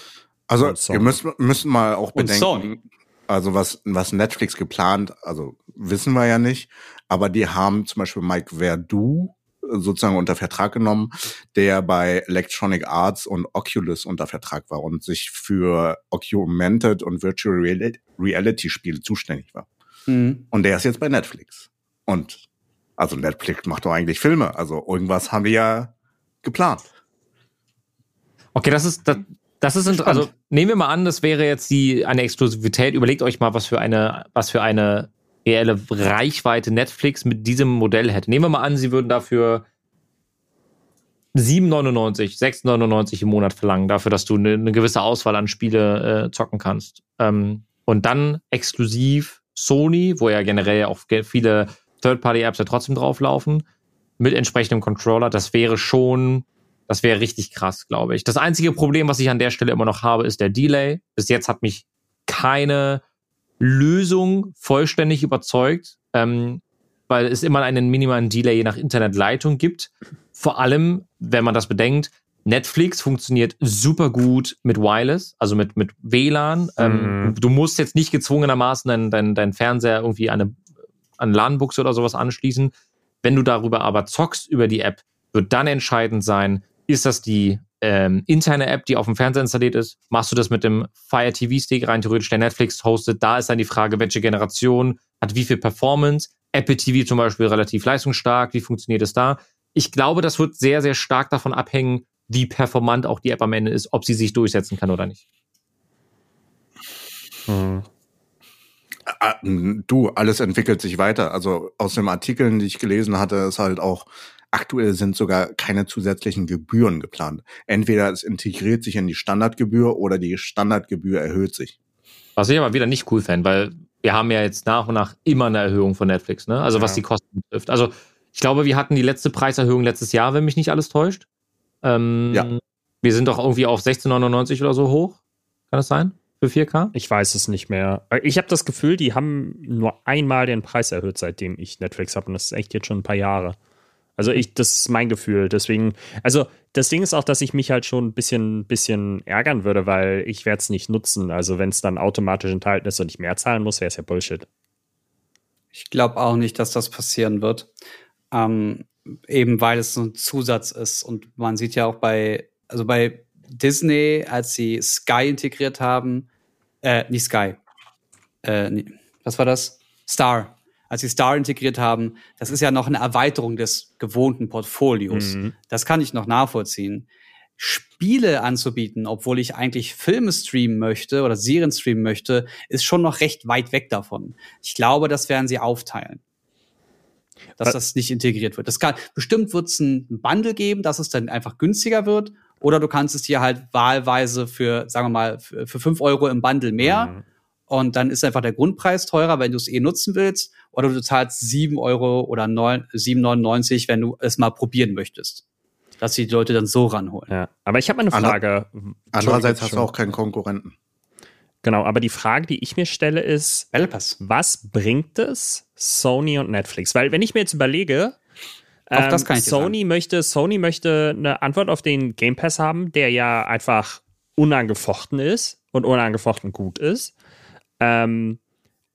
Also wir müssen, müssen mal auch Und Sony. bedenken, also was, was Netflix geplant, also wissen wir ja nicht, aber die haben zum Beispiel Mike Verdu äh, sozusagen unter Vertrag genommen, der bei Electronic Arts und Oculus unter Vertrag war und sich für Augmented und Virtual Reali- Reality Spiele zuständig war. Mhm. Und der ist jetzt bei Netflix. Und also Netflix macht doch eigentlich Filme, also irgendwas haben die ja geplant. Okay, das ist, das, das ist, also nehmen wir mal an, das wäre jetzt die, eine Exklusivität. Überlegt euch mal, was für eine, was für eine reelle Reichweite Netflix mit diesem Modell hätte. Nehmen wir mal an, sie würden dafür 7,99, 6,99 im Monat verlangen, dafür, dass du eine, eine gewisse Auswahl an Spiele äh, zocken kannst. Ähm, und dann exklusiv Sony, wo ja generell auch viele Third-Party-Apps ja trotzdem drauflaufen, mit entsprechendem Controller, das wäre schon, das wäre richtig krass, glaube ich. Das einzige Problem, was ich an der Stelle immer noch habe, ist der Delay. Bis jetzt hat mich keine Lösung vollständig überzeugt, ähm, weil es immer einen minimalen Delay je nach Internetleitung gibt. Vor allem, wenn man das bedenkt, Netflix funktioniert super gut mit Wireless, also mit, mit WLAN. Ähm, Mhm. du musst jetzt nicht gezwungenermaßen deinen dein, dein Fernseher irgendwie an eine, an LAN-Buchse oder sowas anschließen. Wenn du darüber aber zockst über die App, wird dann entscheidend sein, ist das die ähm, interne App, die auf dem Fernseher installiert ist? Machst du das mit dem Fire TV Stick rein theoretisch, der Netflix hostet? Da ist dann die Frage, welche Generation hat wie viel Performance? Apple TV zum Beispiel relativ leistungsstark. Wie funktioniert es da? ich glaube, das wird sehr, sehr stark davon abhängen, wie performant auch die App am Ende ist, ob sie sich durchsetzen kann oder nicht. Ah, Du, alles entwickelt sich weiter. Also aus den Artikeln, die ich gelesen hatte, ist halt auch, aktuell sind sogar keine zusätzlichen Gebühren geplant. Entweder es integriert sich in die Standardgebühr oder die Standardgebühr erhöht sich. Was ich aber wieder nicht cool fände, weil wir haben ja jetzt nach und nach immer eine Erhöhung von Netflix, ne? Also was Ja. die Kosten betrifft. Also ich glaube, wir hatten die letzte Preiserhöhung letztes Jahr, wenn mich nicht alles täuscht. Ähm, Ja. Wir sind doch irgendwie auf 16,99 oder so hoch. Kann das sein? Für 4K? Ich weiß es nicht mehr. Äh, Ich habe das Gefühl, die haben nur einmal den Preis erhöht, seitdem ich Netflix habe. Und das ist echt jetzt schon ein paar Jahre. Also ich, das ist mein Gefühl. Deswegen, also das Ding ist auch, dass ich mich halt schon ein bisschen, bisschen ärgern würde, weil ich werde es nicht nutzen. Also wenn es dann automatisch enthalten ist und ich mehr zahlen muss, wäre es ja Bullshit. Ich glaube auch nicht, dass das passieren wird. Ähm, eben weil es so ein Zusatz ist. Und man sieht ja auch bei, also bei Disney, als sie Sky integriert haben, äh, nicht Sky, äh, nee, was war das? Star. Als sie Star integriert haben, das ist ja noch eine Erweiterung des gewohnten Portfolios. Mhm. Das kann ich noch nachvollziehen. Spiele anzubieten, obwohl ich eigentlich Filme streamen möchte oder Serien streamen möchte, ist schon noch recht weit weg davon. Ich glaube, das werden sie aufteilen. Dass das nicht integriert wird. Das kann, bestimmt wird es ein Bundle geben, dass es dann einfach günstiger wird. Oder du kannst es dir halt wahlweise für, sagen wir mal, für, für 5 Euro im Bundle mehr. Mhm. Und dann ist einfach der Grundpreis teurer, wenn du es eh nutzen willst. Oder du zahlst 7 Euro oder 9 7,99, wenn du es mal probieren möchtest. Dass die Leute dann so ranholen. Ja. Aber ich habe eine Ander- Frage. Andererseits hast du auch keinen Konkurrenten. Genau, aber die Frage, die ich mir stelle, ist, was bringt es Sony und Netflix? Weil wenn ich mir jetzt überlege, Auch das kann ich Sony möchte, Sony möchte eine Antwort auf den Game Pass haben, der ja einfach unangefochten ist und unangefochten gut ist. Ähm,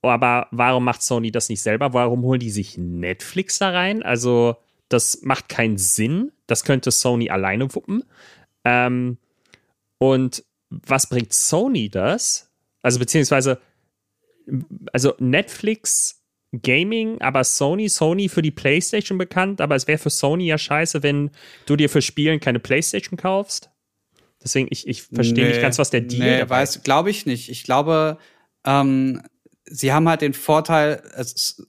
aber warum macht Sony das nicht selber? Warum holen die sich Netflix da rein? Also, das macht keinen Sinn. Das könnte Sony alleine wuppen. Ähm, und was bringt Sony das? Also, beziehungsweise, also Netflix Gaming, aber Sony, Sony für die PlayStation bekannt, aber es wäre für Sony ja scheiße, wenn du dir für Spielen keine PlayStation kaufst. Deswegen, ich, ich verstehe nicht ganz, was der Deal Nee, dabei weiß, glaube ich nicht. Ich glaube, ähm, sie haben halt den Vorteil, es,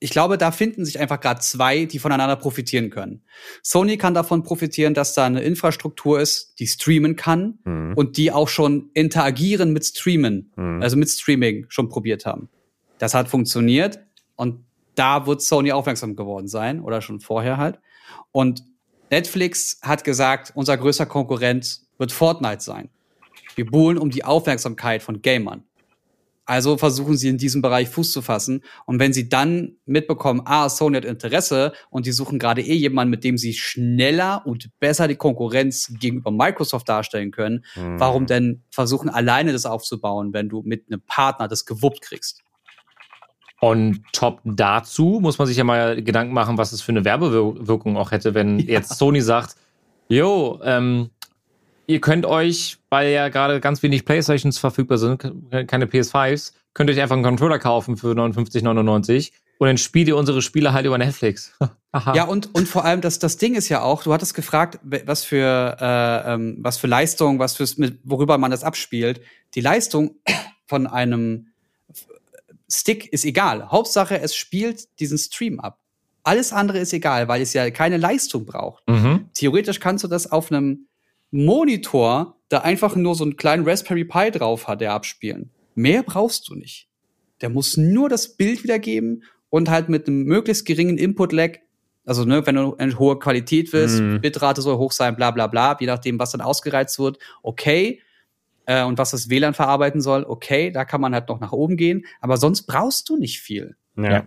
ich glaube, da finden sich einfach gerade zwei, die voneinander profitieren können. Sony kann davon profitieren, dass da eine Infrastruktur ist, die streamen kann Mhm. und die auch schon interagieren mit Streamen, Mhm. also mit Streaming schon probiert haben. Das hat funktioniert und da wird Sony aufmerksam geworden sein oder schon vorher halt. Und Netflix hat gesagt, unser größter Konkurrent wird Fortnite sein. Wir buhlen um die Aufmerksamkeit von Gamern. Also versuchen sie in diesem Bereich Fuß zu fassen. Und wenn sie dann mitbekommen, ah, Sony hat Interesse und die suchen gerade eh jemanden, mit dem sie schneller und besser die Konkurrenz gegenüber Microsoft darstellen können, Mhm. warum denn versuchen, alleine das aufzubauen, wenn du mit einem Partner das gewuppt kriegst? Und top dazu muss man sich ja mal Gedanken machen, was es für eine Werbewirkung auch hätte, wenn jetzt Sony sagt, jo, ähm, ihr könnt euch, weil ja gerade ganz wenig Playstations verfügbar sind, ke- keine PS5s, könnt ihr euch einfach einen Controller kaufen für 59,99 und dann spielt ihr unsere Spiele halt über Netflix. Aha. Ja, und, und vor allem, das, das Ding ist ja auch, du hattest gefragt, was für, äh, ähm, was für Leistung, was fürs, mit, worüber man das abspielt. Die Leistung von einem Stick ist egal. Hauptsache, es spielt diesen Stream ab. Alles andere ist egal, weil es ja keine Leistung braucht. Mhm. Theoretisch kannst du das auf einem Monitor, da einfach nur so einen kleinen Raspberry Pi drauf hat, der abspielen. Mehr brauchst du nicht. Der muss nur das Bild wiedergeben und halt mit einem möglichst geringen Input-Lag, also ne, wenn du eine hohe Qualität willst, Mhm. Bitrate soll hoch sein, bla bla bla, je nachdem, was dann ausgereizt wird, okay. Äh, und was das WLAN verarbeiten soll, okay, da kann man halt noch nach oben gehen, aber sonst brauchst du nicht viel. Ja. Ja.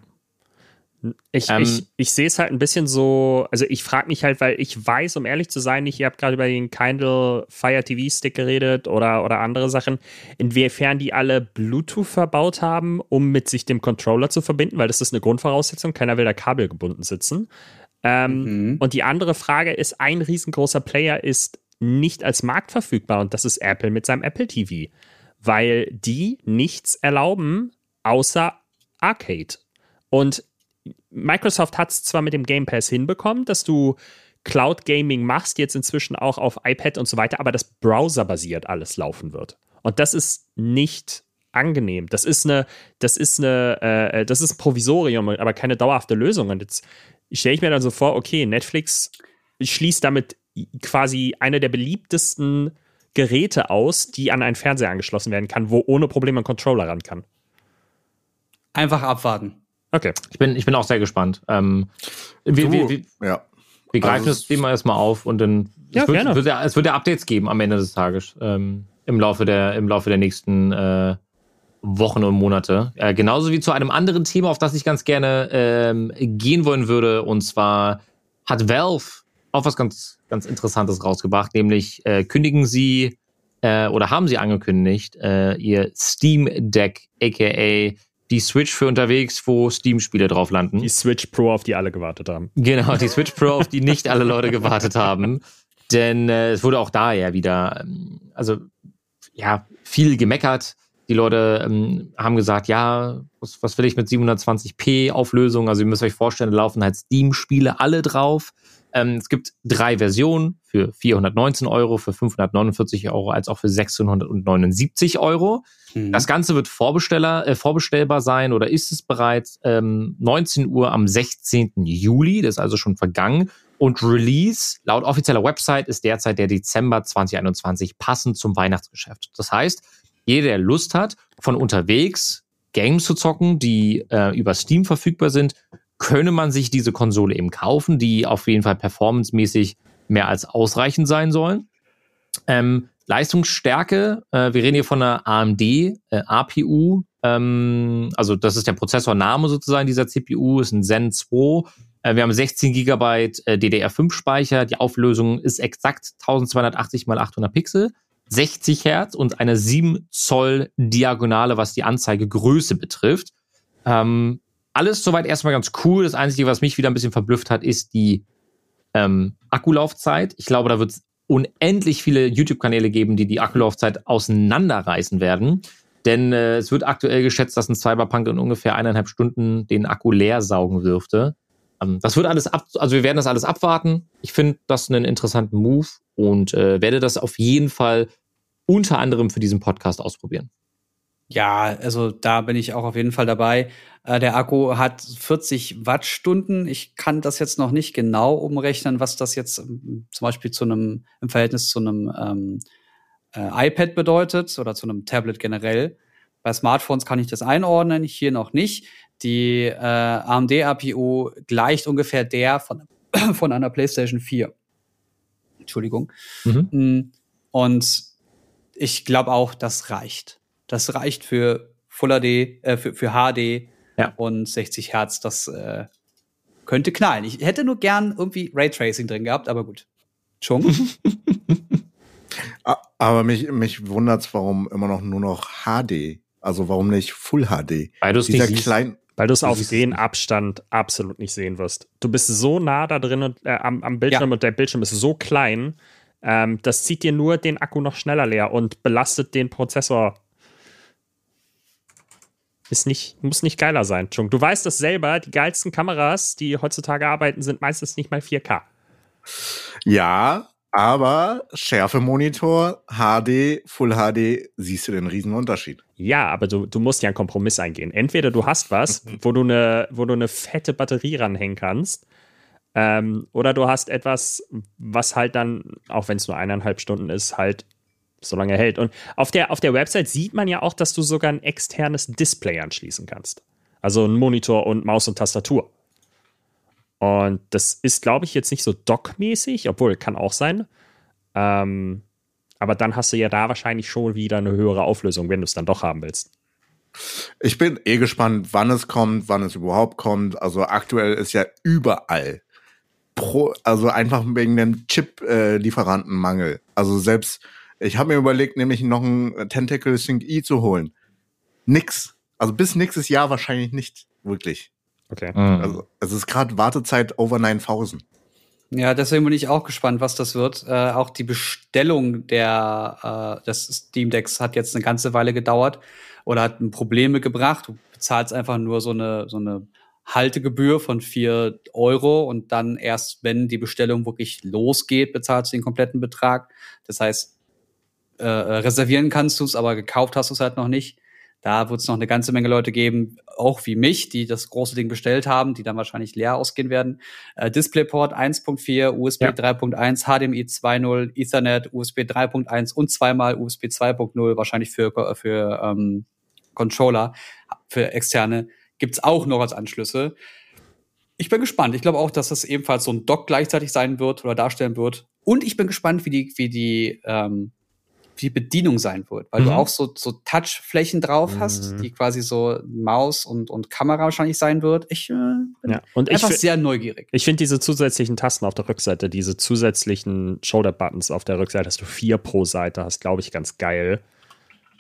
Ich, Ähm, ich, ich sehe es halt ein bisschen so, also ich frage mich halt, weil ich weiß, um ehrlich zu sein, nicht, ihr habt gerade über den Kindle Fire TV Stick geredet oder, oder andere Sachen, inwiefern die alle Bluetooth verbaut haben, um mit sich dem Controller zu verbinden, weil das ist eine Grundvoraussetzung, keiner will da kabelgebunden sitzen. Ähm, Mhm. Und die andere Frage ist, ein riesengroßer Player ist nicht als Markt verfügbar und das ist Apple mit seinem Apple TV, weil die nichts erlauben außer Arcade. Und Microsoft hat es zwar mit dem Game Pass hinbekommen, dass du Cloud Gaming machst, jetzt inzwischen auch auf iPad und so weiter, aber das browserbasiert alles laufen wird. Und das ist nicht angenehm. Das ist eine, das ist eine, äh, das ist ein Provisorium, aber keine dauerhafte Lösung. Und jetzt stelle ich mir dann so vor, okay, Netflix schließt damit quasi eine der beliebtesten Geräte aus, die an einen Fernseher angeschlossen werden kann, wo ohne Probleme ein Controller ran kann. Einfach abwarten. Okay. Ich bin, ich bin auch sehr gespannt. Ähm, wir, Du, wir, wir, ja. wir greifen Also das Thema erstmal auf und dann Ja, es, wird, gerne. wird ja, es wird ja Updates geben am Ende des Tages. Ähm, im, Laufe der, Im Laufe der nächsten äh, Wochen und Monate. Äh, genauso wie zu einem anderen Thema, auf das ich ganz gerne ähm, gehen wollen würde. Und zwar hat Valve auch was ganz, ganz Interessantes rausgebracht, nämlich äh, kündigen sie äh, oder haben sie angekündigt, äh, ihr Steam Deck, aka die Switch für unterwegs, wo Steam-Spiele drauf landen. Die Switch Pro, auf die alle gewartet haben. Genau, die Switch Pro, auf die nicht alle Leute gewartet haben. Denn äh, es wurde auch da ja wieder, ähm, also ja, viel gemeckert. Die Leute ähm, haben gesagt, ja, was, was will ich mit 720p Auflösung? Also ihr müsst euch vorstellen, da laufen halt Steam-Spiele alle drauf. Ähm, es gibt drei Versionen für 419 Euro, für 549 Euro, als auch für 679 Euro. Mhm. Das Ganze wird Vorbesteller, äh, vorbestellbar sein oder ist es bereits ähm, 19 Uhr am 16. Juli, das ist also schon vergangen. Und Release laut offizieller Website ist derzeit der Dezember 2021 passend zum Weihnachtsgeschäft. Das heißt, jeder, der Lust hat, von unterwegs Games zu zocken, die äh, über Steam verfügbar sind, könne man sich diese Konsole eben kaufen, die auf jeden Fall performancemäßig mehr als ausreichend sein sollen. Ähm, Leistungsstärke, äh, wir reden hier von einer AMD äh, APU, ähm, also das ist der Prozessorname sozusagen dieser CPU, ist ein Zen 2. Äh, wir haben 16 Gigabyte äh, DDR5 Speicher, die Auflösung ist exakt 1280 mal 800 Pixel, 60 Hertz und eine 7 Zoll Diagonale, was die Anzeigegröße betrifft. Ähm, alles soweit erstmal ganz cool. Das Einzige, was mich wieder ein bisschen verblüfft hat, ist die ähm, Akkulaufzeit. Ich glaube, da wird es unendlich viele YouTube-Kanäle geben, die die Akkulaufzeit auseinanderreißen werden. Denn äh, es wird aktuell geschätzt, dass ein Cyberpunk in ungefähr eineinhalb Stunden den Akku leer saugen dürfte. Ähm, das wird alles ab, also wir werden das alles abwarten. Ich finde das einen interessanten Move und äh, werde das auf jeden Fall unter anderem für diesen Podcast ausprobieren. Ja, also da bin ich auch auf jeden Fall dabei. Äh, der Akku hat 40 Wattstunden. Ich kann das jetzt noch nicht genau umrechnen, was das jetzt ähm, zum Beispiel zu einem im Verhältnis zu einem ähm, äh, iPad bedeutet oder zu einem Tablet generell. Bei Smartphones kann ich das einordnen, hier noch nicht. Die äh, AMD APU gleicht ungefähr der von, von einer PlayStation 4. Entschuldigung. Mhm. Mm, Und ich glaube auch, das reicht. Das reicht für Full HD, äh, für, für HD Ja. und 60 Hertz. Das äh, könnte knallen. Ich hätte nur gern irgendwie Raytracing drin gehabt, aber gut. Chung. A- Aber mich, mich wundert's, warum immer noch nur noch HD. Also warum nicht Full HD? Weil du es Dieser nicht siehst. klein, Weil du es auf es den. Abstand absolut nicht sehen wirst. Du bist so nah da drin und, äh, am, am Bildschirm und der Bildschirm ist so klein, ähm, das zieht dir nur den Akku noch schneller leer und belastet den Prozessor. Ist nicht, muss nicht geiler sein, Chung. Du weißt das selber, die geilsten Kameras, die heutzutage arbeiten, sind meistens nicht mal 4K. Ja, aber Schärfemonitor, HD, Full HD, siehst du den riesen Unterschied. Ja, aber du, du musst ja einen Kompromiss eingehen. Entweder du hast was, wo du eine, wo du eine fette Batterie ranhängen kannst, ähm, oder du hast etwas, was halt dann, auch wenn es nur eineinhalb Stunden ist, halt so lange hält. Und auf der, auf der Website sieht man ja auch, dass du sogar ein externes Display anschließen kannst. Also ein Monitor und Maus und Tastatur. Und das ist, glaube ich, jetzt nicht so dockmäßig, obwohl kann auch sein. Ähm, aber dann hast du ja da wahrscheinlich schon wieder eine höhere Auflösung, wenn du es dann doch haben willst. Ich bin eh gespannt, wann es kommt, wann es überhaupt kommt. Also aktuell ist ja überall pro, also einfach wegen dem Chip-Lieferantenmangel. also selbst, ich habe mir überlegt, nämlich noch ein Tentacle Sync E zu holen. Nix. Also bis nächstes Jahr wahrscheinlich nicht wirklich. Okay. Mhm. Also es ist gerade Wartezeit over 9000. Ja, deswegen bin ich auch gespannt, was das wird. Äh, auch die Bestellung der, äh, des Steam Decks hat jetzt eine ganze Weile gedauert oder hat Probleme gebracht. Du bezahlst einfach nur so eine, so eine Haltegebühr von 4 Euro und dann erst, wenn die Bestellung wirklich losgeht, bezahlst du den kompletten Betrag. Das heißt, äh, reservieren kannst du es, aber gekauft hast du es halt noch nicht. Da wird es noch eine ganze Menge Leute geben, auch wie mich, die das große Ding bestellt haben, die dann wahrscheinlich leer ausgehen werden. Äh, DisplayPort 1.4, USB Ja. 3.1, HDMI 2.0, Ethernet, USB 3.1 und zweimal USB 2.0, wahrscheinlich für, für ähm, Controller, für externe, gibt's auch noch als Anschlüsse. Ich bin gespannt. Ich glaube auch, dass das ebenfalls so ein Dock gleichzeitig sein wird oder darstellen wird. Und ich bin gespannt, wie die, wie die, ähm, die Bedienung sein wird, weil du Mhm. auch so, so Touchflächen drauf hast, Mhm. die quasi so Maus und, und Kamera wahrscheinlich sein wird. Ich äh, bin Ja. Und ich, einfach fi- sehr neugierig. ich finde diese zusätzlichen Tasten auf der Rückseite, diese zusätzlichen Shoulder-Buttons auf der Rückseite, dass du vier pro Seite hast, glaube ich, ganz geil.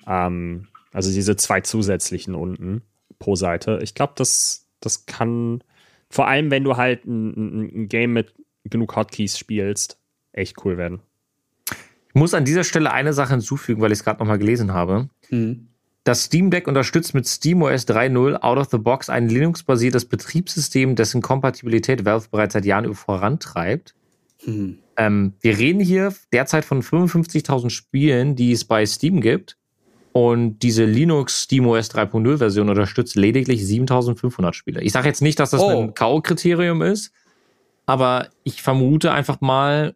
Ähm, also diese zwei zusätzlichen unten pro Seite. Ich glaube, das, das kann, vor allem wenn du halt ein, ein, ein Game mit genug Hotkeys spielst, echt cool werden. Ich muss an dieser Stelle eine Sache hinzufügen, weil ich es gerade nochmal gelesen habe. Mhm. Das Steam Deck unterstützt mit SteamOS 3.0 out of the box ein Linux-basiertes Betriebssystem, dessen Kompatibilität Valve bereits seit Jahren vorantreibt. Mhm. Ähm, wir reden hier derzeit von 55.000 Spielen, die es bei Steam gibt. Und diese Linux SteamOS 3.0 Version unterstützt lediglich 7.500 Spiele. Ich sage jetzt nicht, dass das Oh. ein K.O.-Kriterium ist, aber ich vermute einfach mal,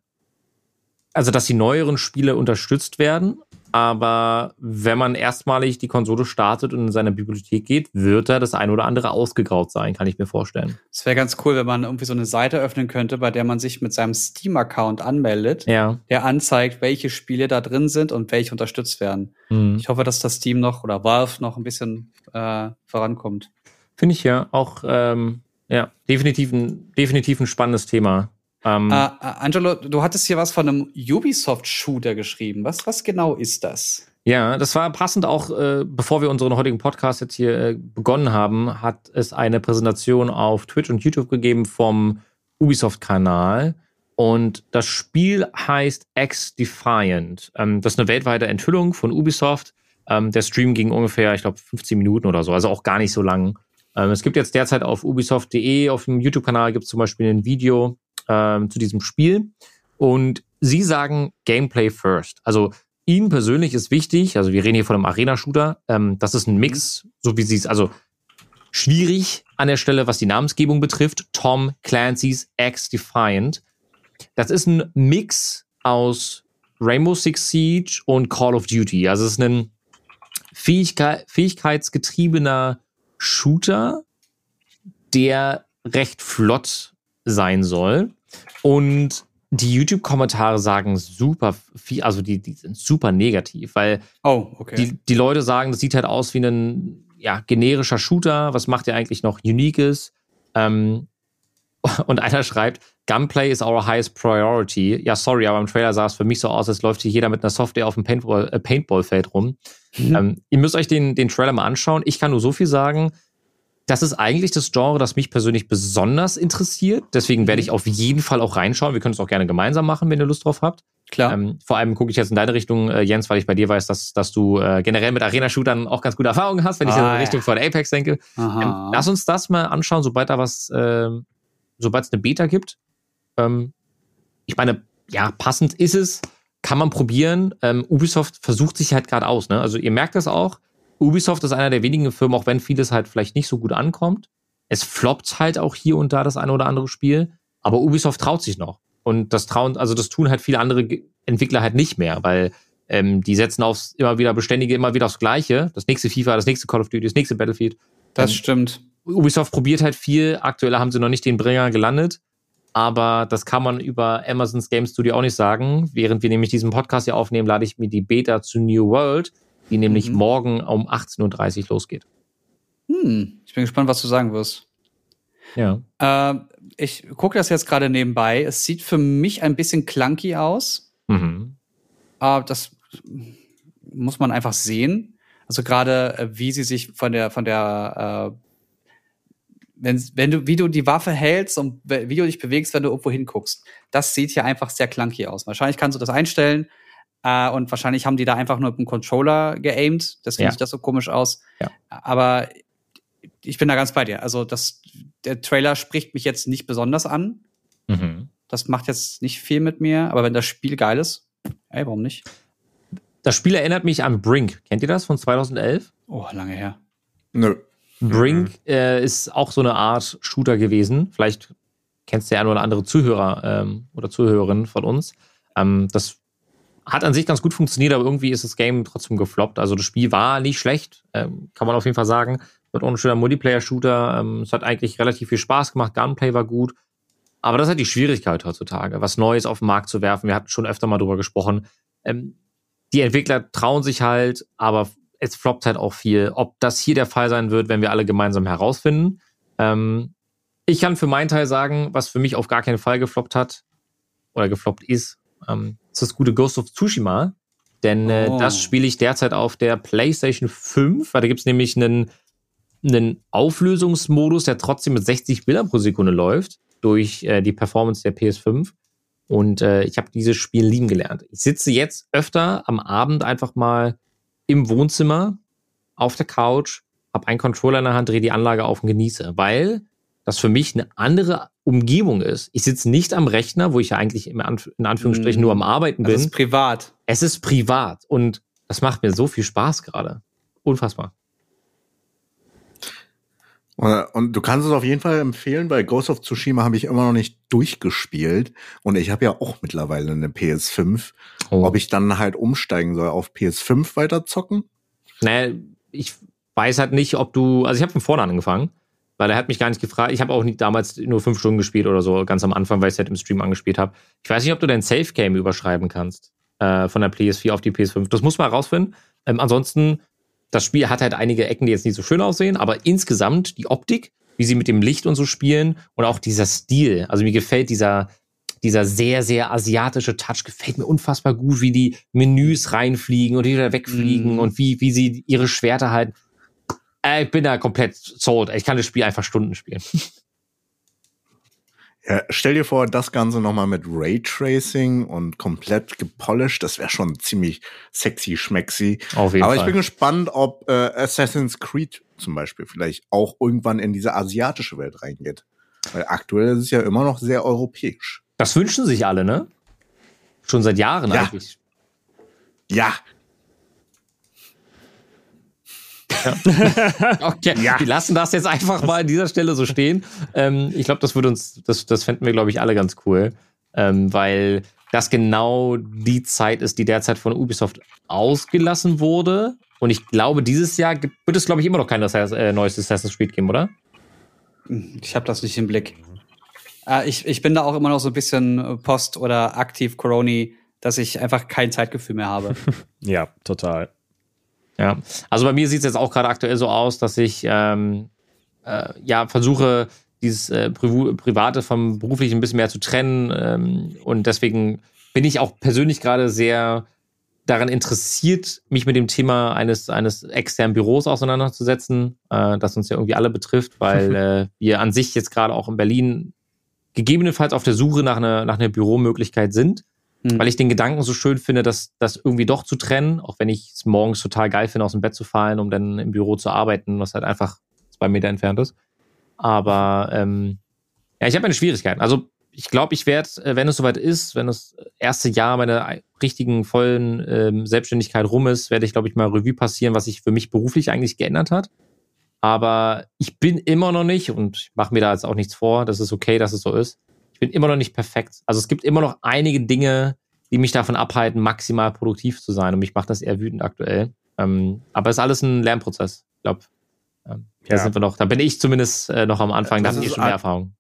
also dass die neueren Spiele unterstützt werden. Aber wenn man erstmalig die Konsole startet und in seine Bibliothek geht, wird da das ein oder andere ausgegraut sein, kann ich mir vorstellen. Es wäre ganz cool, wenn man irgendwie so eine Seite öffnen könnte, bei der man sich mit seinem Steam-Account anmeldet, Ja. der anzeigt, welche Spiele da drin sind und welche unterstützt werden. Mhm. Ich hoffe, dass das Steam noch oder Valve noch ein bisschen äh, vorankommt. Finde ich ja auch, ähm, ja, definitiv ein, definitiv ein spannendes Thema. Ähm, Äh, Angelo, du hattest hier was von einem Ubisoft-Shooter geschrieben. Was, was genau ist das? Ja, das war passend auch, äh, bevor wir unseren heutigen Podcast jetzt hier äh, begonnen haben, hat es eine Präsentation auf Twitch und YouTube gegeben vom Ubisoft-Kanal. Und das Spiel heißt X Defiant. Ähm, das ist eine weltweite Enthüllung von Ubisoft. Ähm, der Stream ging ungefähr, ich glaube, 15 Minuten oder so, also auch gar nicht so lang. Ähm, es gibt jetzt derzeit auf ubisoft.de, auf dem YouTube-Kanal gibt es zum Beispiel ein Video ähm, zu diesem Spiel. Und sie sagen Gameplay first. Also ihnen persönlich ist wichtig, also wir reden hier von einem Arena-Shooter, ähm, das ist ein Mix, so wie sie es, also schwierig an der Stelle, was die Namensgebung betrifft. Tom Clancy's X Defiant. Das ist ein Mix aus Rainbow Six Siege und Call of Duty. Also es ist ein Fähigkeit, fähigkeitsgetriebener Shooter, der recht flott sein soll. Und die YouTube-Kommentare sagen super viel, also die, die sind super negativ, weil Oh, okay. die, die Leute sagen, das sieht halt aus wie ein ja, generischer Shooter. Was macht der eigentlich noch Uniques? Ähm, und einer schreibt, Gunplay is our highest priority. Ja, sorry, aber im Trailer sah es für mich so aus, als läuft hier jeder mit einer Software auf dem Paintball, äh, Paintballfeld rum. Mhm. Ähm, ihr müsst euch den, den Trailer mal anschauen. Ich kann nur so viel sagen. Das ist eigentlich das Genre, das mich persönlich besonders interessiert. Deswegen werde ich auf jeden Fall auch reinschauen. Wir können es auch gerne gemeinsam machen, wenn ihr Lust drauf habt. Klar. Ähm, vor allem gucke ich jetzt in deine Richtung, äh, Jens, weil ich bei dir weiß, dass, dass du äh, generell mit Arena-Shootern auch ganz gute Erfahrungen hast, wenn ich Ah, in ja. Richtung von Apex denke. Ähm, lass uns das mal anschauen, sobald da was, ähm, sobald es eine Beta gibt. Ähm, ich meine, ja, passend ist es, kann man probieren. Ähm, Ubisoft versucht sich halt gerade aus. Ne? Also ihr merkt das auch. Ubisoft ist einer der wenigen Firmen, auch wenn vieles halt vielleicht nicht so gut ankommt. Es floppt halt auch hier und da das eine oder andere Spiel, aber Ubisoft traut sich noch. Und das trauen, also das tun halt viele andere Entwickler halt nicht mehr, weil ähm, die setzen aufs immer wieder beständige, immer wieder aufs Gleiche. Das nächste FIFA, das nächste Call of Duty, das nächste Battlefield. das ähm, stimmt. Ubisoft probiert halt viel. Aktuell haben sie noch nicht den Bringer gelandet. Aber das kann man über Amazons Game Studio auch nicht sagen. Während wir nämlich diesen Podcast hier aufnehmen, lade ich mir die Beta zu New World, die nämlich Mhm. morgen um 18.30 Uhr losgeht. Hm. Ich bin gespannt, was du sagen wirst. Ja. Äh, ich gucke das jetzt gerade nebenbei. Es sieht für mich ein bisschen clunky aus. Mhm. Aber das muss man einfach sehen. Also gerade äh, wie sie sich von der von der äh, wenn, wenn du wie du die Waffe hältst und wie du dich bewegst, wenn du irgendwo hinguckst, das sieht hier einfach sehr clunky aus. Wahrscheinlich kannst du das einstellen äh, und wahrscheinlich haben die da einfach nur mit dem Controller geaimt. Deswegen Ja. sieht das so komisch aus. Ja. Aber ich bin da ganz bei dir. Also das, der Trailer spricht mich jetzt nicht besonders an. Mhm. Das macht jetzt nicht viel mit mir, aber wenn das Spiel geil ist, ey, warum nicht? Das Spiel erinnert mich an Brink. Kennt ihr das von 2011? Oh, lange her. Nö. Brink äh, ist auch so eine Art Shooter gewesen. Vielleicht kennst du ja ein oder andere Zuhörer ähm, oder Zuhörerin von uns. Ähm, das hat an sich ganz gut funktioniert, aber irgendwie ist das Game trotzdem gefloppt. Also das Spiel war nicht schlecht, ähm, kann man auf jeden Fall sagen. Wird auch ein schöner Multiplayer-Shooter. Ähm, es hat eigentlich relativ viel Spaß gemacht. Gunplay war gut. Aber das ist halt die Schwierigkeit heutzutage, was Neues auf den Markt zu werfen. Wir hatten schon öfter mal drüber gesprochen. Ähm, die Entwickler trauen sich halt, aber es floppt halt auch viel. Ob das hier der Fall sein wird, wenn wir alle gemeinsam herausfinden. Ähm, ich kann für meinen Teil sagen, was für mich auf gar keinen Fall gefloppt hat oder gefloppt ist, ähm, ist das gute Ghost of Tsushima. Denn äh, Oh. das spiele ich derzeit auf der PlayStation 5, weil da gibt's nämlich einen, einen Auflösungsmodus, der trotzdem mit 60 Bildern pro Sekunde läuft, durch äh, die Performance der PS5. Und äh, ich habe dieses Spiel lieben gelernt. Ich sitze jetzt öfter am Abend einfach mal im Wohnzimmer auf der Couch, habe einen Controller in der Hand, drehe die Anlage auf und genieße, weil das für mich eine andere Umgebung ist. Ich sitze nicht am Rechner, wo ich ja eigentlich im Anf in Anführungsstrichen Mm. nur am Arbeiten Das bin. ist privat. es ist privat und das macht mir so viel Spaß gerade. Unfassbar. Und, und du kannst es auf jeden Fall empfehlen, weil Ghost of Tsushima habe ich immer noch nicht durchgespielt. Und ich habe ja auch mittlerweile eine PS5. Oh. Ob ich dann halt umsteigen soll auf PS5 weiter zocken? Naja, ich weiß halt nicht, ob du. Also ich habe von vorne angefangen, weil er hat mich gar nicht gefragt. Ich habe auch nicht damals nur fünf Stunden gespielt oder so, ganz am Anfang, weil ich es halt im Stream angespielt habe. Ich weiß nicht, ob du dein Safe Game überschreiben kannst äh, von der PS4 auf die PS5. Das muss man herausfinden. Ähm, ansonsten, das Spiel hat halt einige Ecken, die jetzt nicht so schön aussehen, aber insgesamt die Optik, wie sie mit dem Licht und so spielen und auch dieser Stil. Also mir gefällt dieser dieser sehr, sehr asiatische Touch gefällt mir unfassbar gut, wie die Menüs reinfliegen und wieder wegfliegen Mm. und wie, wie sie ihre Schwerter halten. Äh, ich bin da komplett sold. Ich kann das Spiel einfach Stunden spielen. Ja, stell dir vor, das Ganze nochmal mit Raytracing und komplett gepolished, das wäre schon ziemlich sexy, schmexy. Auf jeden Aber ich Fall. bin gespannt, ob äh, Assassin's Creed zum Beispiel vielleicht auch irgendwann in diese asiatische Welt reingeht. Weil aktuell ist es ja immer noch sehr europäisch. das wünschen sich alle, ne? Schon seit Jahren Ja. eigentlich. Ja, Okay, wir lassen das jetzt einfach mal an dieser Stelle so stehen. Ähm, ich glaube, das würde uns, das, das fänden wir, glaube ich, alle ganz cool. Ähm, weil das genau die Zeit ist, die derzeit von Ubisoft ausgelassen wurde. Und ich glaube, dieses Jahr gibt, wird es, glaube ich, immer noch kein äh, neues Assassin's Creed geben, oder? Ich habe das nicht im Blick. Äh, ich, ich bin da auch immer noch so ein bisschen Post- oder aktiv Coroni, dass ich einfach kein Zeitgefühl mehr habe. Ja, total. Ja, also bei mir sieht es jetzt auch gerade aktuell so aus, dass ich ähm, äh, ja versuche, dieses äh, Privu Private vom Beruflichen ein bisschen mehr zu trennen. Ähm, und deswegen bin ich auch persönlich gerade sehr daran interessiert, mich mit dem Thema eines, eines externen Büros auseinanderzusetzen, äh, das uns ja irgendwie alle betrifft, weil äh, wir an sich jetzt gerade auch in Berlin gegebenenfalls auf der Suche nach einer, nach einer Büromöglichkeit sind Hm. weil ich den Gedanken so schön finde, dass das irgendwie doch zu trennen, auch wenn ich es morgens total geil finde, aus dem Bett zu fallen, um dann im Büro zu arbeiten, was halt einfach zwei Meter entfernt ist. Aber ähm, ja, ich habe meine Schwierigkeiten. Also ich glaube, ich werde, äh, wenn es soweit ist, wenn das erste Jahr meiner richtigen vollen ähm, Selbstständigkeit rum ist, werde ich, glaube ich, mal Revue passieren, was sich für mich beruflich eigentlich geändert hat. Aber ich bin immer noch nicht, und ich mache mir da jetzt auch nichts vor, das ist okay, dass es so ist. Ich bin immer noch nicht perfekt. Also es gibt immer noch einige Dinge, die mich davon abhalten, maximal produktiv zu sein. Und mich macht das eher wütend aktuell. Ähm, aber es ist alles ein Lernprozess. Ich glaube, ähm, da Ja. sind wir noch, da bin ich zumindest äh, noch am Anfang, da Das habe ich schon mehr Erfahrung.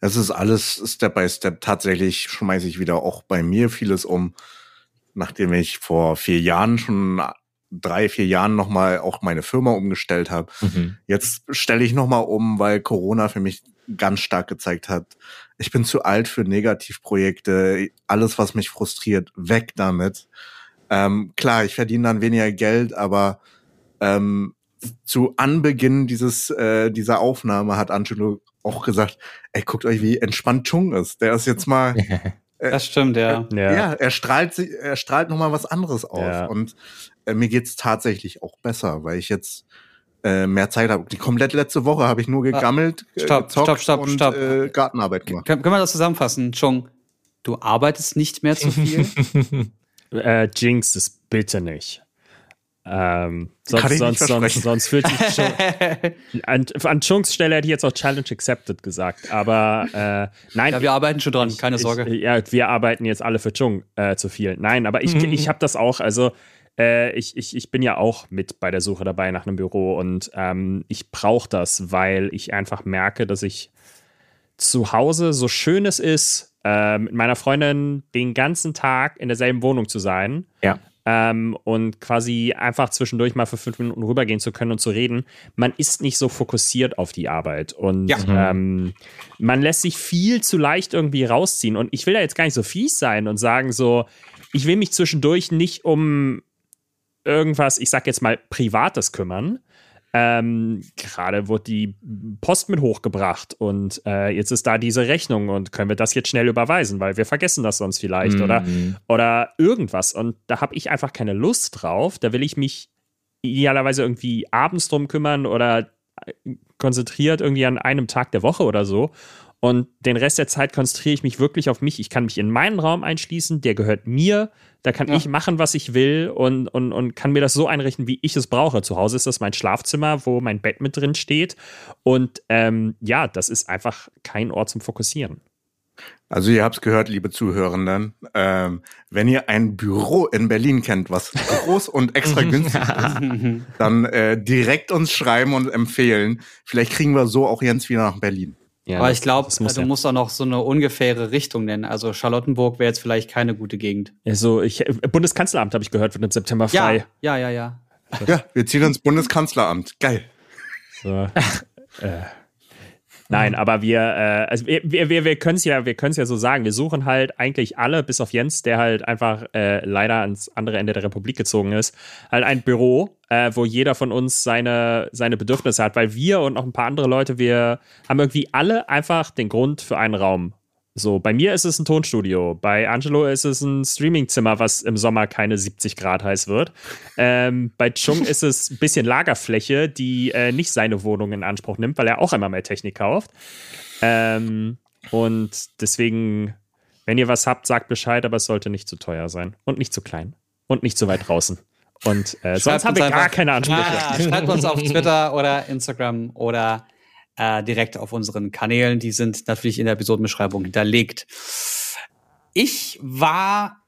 es ist alles Step by Step. Tatsächlich schmeiße ich wieder auch bei mir vieles um, nachdem ich vor vier Jahren schon drei, vier Jahren nochmal auch meine Firma umgestellt habe. Mhm. Jetzt stelle ich nochmal um, weil Corona für mich ganz stark gezeigt hat, ich bin zu alt für Negativprojekte. Alles, was mich frustriert, weg damit. Ähm, klar, ich verdiene dann weniger Geld, aber ähm, zu Anbeginn dieses äh, dieser Aufnahme hat Angelo auch gesagt, ey, guckt euch, wie entspannt Chung ist. Der ist jetzt mal Das stimmt, ja. Ja. ja, er strahlt sich, er strahlt noch mal was anderes aus. Ja. Und äh, mir geht's tatsächlich auch besser, weil ich jetzt äh, mehr Zeit habe. Die komplette letzte Woche habe ich nur gegammelt, äh, Stopp, gezockt stopp, stopp, und stopp. Äh, Gartenarbeit gemacht. Können, können wir das zusammenfassen? Chung, du arbeitest nicht mehr zu viel. Äh, Jinx es bitte nicht. Ähm, sonst, Kann ich nicht sonst, sonst, sonst fühlt sich schon. An, an Chunks Stelle hätte ich jetzt auch Challenge accepted gesagt, aber äh, nein. ja, wir arbeiten schon dran, keine Sorge. Ich, ja, wir arbeiten jetzt alle für Chung äh, zu viel. Nein, aber ich, Mhm. ich habe das auch. Also äh, ich, ich, ich bin ja auch mit bei der Suche dabei nach einem Büro und ähm, ich brauche das, weil ich einfach merke, dass ich zu Hause, so schön es ist, äh, mit meiner Freundin den ganzen Tag in derselben Wohnung zu sein Ja. ähm, und quasi einfach zwischendurch mal für fünf Minuten rübergehen zu können und zu reden. Man ist nicht so fokussiert auf die Arbeit und Ja. ähm, man lässt sich viel zu leicht irgendwie rausziehen. Und ich will da jetzt gar nicht so fies sein und sagen so, ich will mich zwischendurch nicht um irgendwas, ich sag jetzt mal, Privates kümmern. Ähm, gerade wurde die Post mit hochgebracht und äh, jetzt ist da diese Rechnung und können wir das jetzt schnell überweisen, weil wir vergessen das sonst vielleicht oder, Mhm. oder irgendwas. Und da habe ich einfach keine Lust drauf. Da will ich mich idealerweise irgendwie abends drum kümmern oder äh, konzentriert irgendwie an einem Tag der Woche oder so. Und den Rest der Zeit konzentriere ich mich wirklich auf mich. Ich kann mich in meinen Raum einschließen, der gehört mir. Da kann Ja. ich machen, was ich will und, und, und kann mir das so einrichten, wie ich es brauche. Zu Hause ist das mein Schlafzimmer, wo mein Bett mit drin steht. Und ähm, ja, das ist einfach kein Ort zum Fokussieren. Also ihr habt's gehört, liebe Zuhörenden. Ähm, wenn ihr ein Büro in Berlin kennt, was groß und extra günstig ist, dann äh, direkt uns schreiben und empfehlen. Vielleicht kriegen wir so auch Jens wieder nach Berlin. Ja, Aber ich glaube, du ja. musst auch noch so eine ungefähre Richtung nennen. Also Charlottenburg wäre jetzt vielleicht keine gute Gegend. Also ich, Bundeskanzleramt habe ich gehört, wird im September frei. Ja, ja, ja, ja. Ja, wir ziehen ins Bundeskanzleramt. Geil. So. äh. Nein, aber wir, äh, also wir, wir, wir, wir können es ja, wir können es ja so sagen. Wir suchen halt eigentlich alle, bis auf Jens, der halt einfach äh, leider ans andere Ende der Republik gezogen ist, halt ein Büro, äh, wo jeder von uns seine, seine Bedürfnisse hat, weil wir und noch ein paar andere Leute, wir haben irgendwie alle einfach den Grund für einen Raum. So, bei mir ist es ein Tonstudio, bei Angelo ist es ein Streamingzimmer, was im Sommer keine 70 Grad heiß wird. Ähm, bei Chung ist es ein bisschen Lagerfläche, die äh, nicht seine Wohnung in Anspruch nimmt, weil er auch einmal mehr Technik kauft. Ähm, und deswegen, wenn ihr was habt, sagt Bescheid, aber es sollte nicht zu teuer sein und nicht zu klein und nicht zu weit draußen. Und äh, sonst uns wir gar keine Ansprüche. Ah, schreibt uns auf Twitter oder Instagram oder äh, direkt auf unseren Kanälen. Die sind natürlich in der Episodenbeschreibung hinterlegt. Ich war,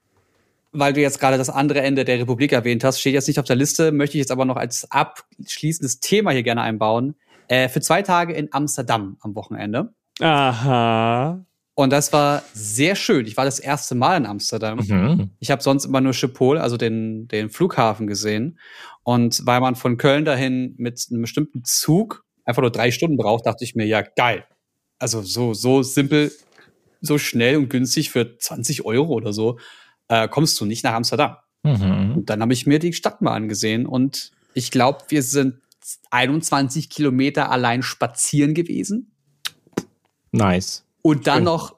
weil du jetzt gerade das andere Ende der Republik erwähnt hast, steht jetzt nicht auf der Liste, möchte ich jetzt aber noch als abschließendes Thema hier gerne einbauen. Äh, für zwei Tage in Amsterdam am Wochenende. Aha. Und das war sehr schön. Ich war das erste Mal in Amsterdam. Mhm. Ich habe sonst immer nur Schiphol, also den, den Flughafen gesehen. Und weil man von Köln dahin mit einem bestimmten Zug einfach nur drei Stunden braucht, dachte ich mir, ja, geil. Also so, so simpel, so schnell und günstig für 20 Euro oder so, äh, kommst du nicht nach Amsterdam. Mhm. Und dann habe ich mir die Stadt mal angesehen und ich glaube, wir sind 21 Kilometer allein spazieren gewesen Nice. und dann noch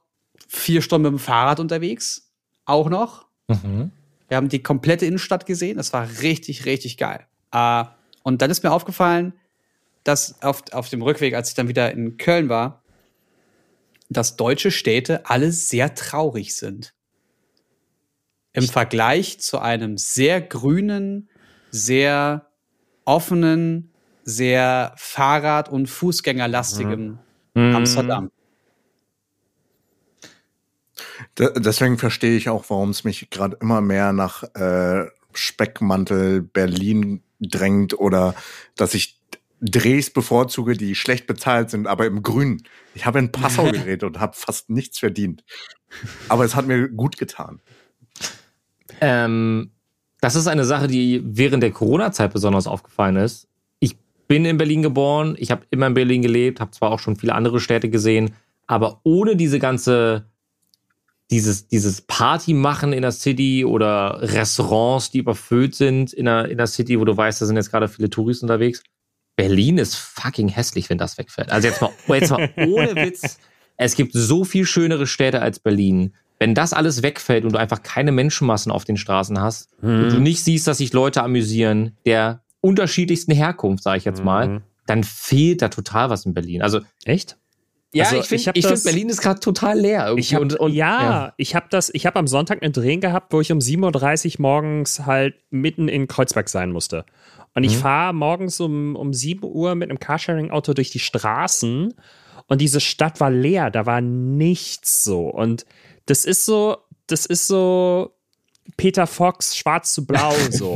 vier Stunden mit dem Fahrrad unterwegs. Auch noch. Mhm. Wir haben die komplette Innenstadt gesehen. Das war richtig, richtig geil. Äh, und dann ist mir aufgefallen, dass auf, auf dem Rückweg, als ich dann wieder in Köln war, dass deutsche Städte alle sehr traurig sind. Im Vergleich zu einem sehr grünen, sehr offenen, sehr Fahrrad- und Fußgängerlastigen Mhm. Amsterdam. D deswegen verstehe ich auch, warum es mich gerade immer mehr nach äh, Speckmantel Berlin drängt oder dass ich Drehs bevorzuge, die schlecht bezahlt sind, aber im Grün. Ich habe in Passau gedreht und habe fast nichts verdient. Aber es hat mir gut getan. Ähm, das ist eine Sache, die während der Corona-Zeit besonders aufgefallen ist. Ich bin in Berlin geboren, ich habe immer in Berlin gelebt, habe zwar auch schon viele andere Städte gesehen, aber ohne diese ganze, dieses, dieses Party machen in der City oder Restaurants, die überfüllt sind in der, in der City, wo du weißt, da sind jetzt gerade viele Touristen unterwegs. Berlin ist fucking hässlich, wenn das wegfällt. Also jetzt mal, jetzt mal ohne Witz. Es gibt so viel schönere Städte als Berlin. Wenn das alles wegfällt und du einfach keine Menschenmassen auf den Straßen hast und du nicht siehst, dass sich Leute amüsieren, der unterschiedlichsten Herkunft, sage ich jetzt mal, Mhm. dann fehlt da total was in Berlin. Also Echt? ja, Also, ich ich finde, hab ich find, Berlin ist gerade total leer. Irgendwie. Ich hab, und, und, ja, ich habe das, ich habe am Sonntag einen Dreh gehabt, wo ich um 7.30 Uhr morgens halt mitten in Kreuzberg sein musste. Und ich fahre morgens um, um 7 Uhr mit einem Carsharing-Auto durch die Straßen und diese Stadt war leer, da war nichts so. Und das ist so, das ist so Peter Fox, schwarz zu blau so.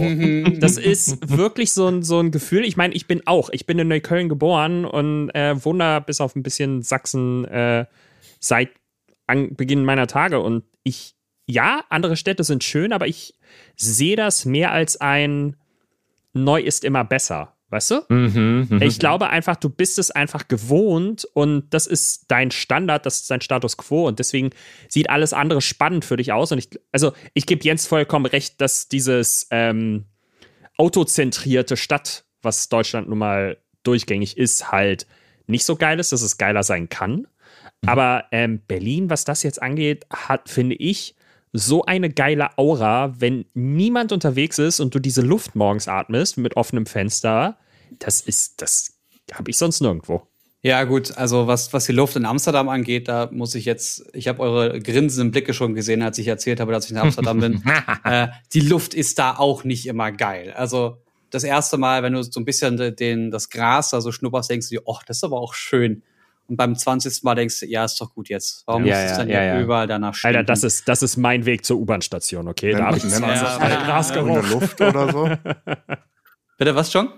Das ist wirklich so ein, so ein Gefühl. Ich meine, ich bin auch, ich bin in Neukölln geboren und äh, wohne bis auf ein bisschen Sachsen äh, seit an Beginn meiner Tage. Und ich, ja, andere Städte sind schön, aber ich sehe das mehr als ein Neu ist immer besser. Weißt du? Mhm, mhm. Ich glaube einfach, du bist es einfach gewohnt und das ist dein Standard, das ist dein Status quo und deswegen sieht alles andere spannend für dich aus. Und ich, also ich gebe Jens vollkommen recht, dass dieses ähm, autozentrierte Stadt, was Deutschland nun mal durchgängig ist, halt nicht so geil ist, dass es geiler sein kann. Aber ähm, Berlin, was das jetzt angeht, hat, finde ich, so eine geile Aura, wenn niemand unterwegs ist und du diese Luft morgens atmest mit offenem Fenster. Das ist, das habe ich sonst nirgendwo. Ja, gut, also was, was die Luft in Amsterdam angeht, da muss ich jetzt, ich habe eure grinsenden Blicke schon gesehen, als ich erzählt habe, dass ich in Amsterdam bin. äh, die Luft ist da auch nicht immer geil. Also das erste Mal, wenn du so ein bisschen den, das Gras da so schnupperst, denkst du dir, oh, das ist aber auch schön. Und beim 20. Mal denkst du, ja, ist doch gut jetzt. Warum Ja, muss es dann ja, ja. überall danach stehen? Alter, das ist, das ist mein Weg zur U-Bahn-Station, okay? Da Nennt habe ich das Ja, Grasgeruch. Grüne Luft oder so? Bitte, was schon?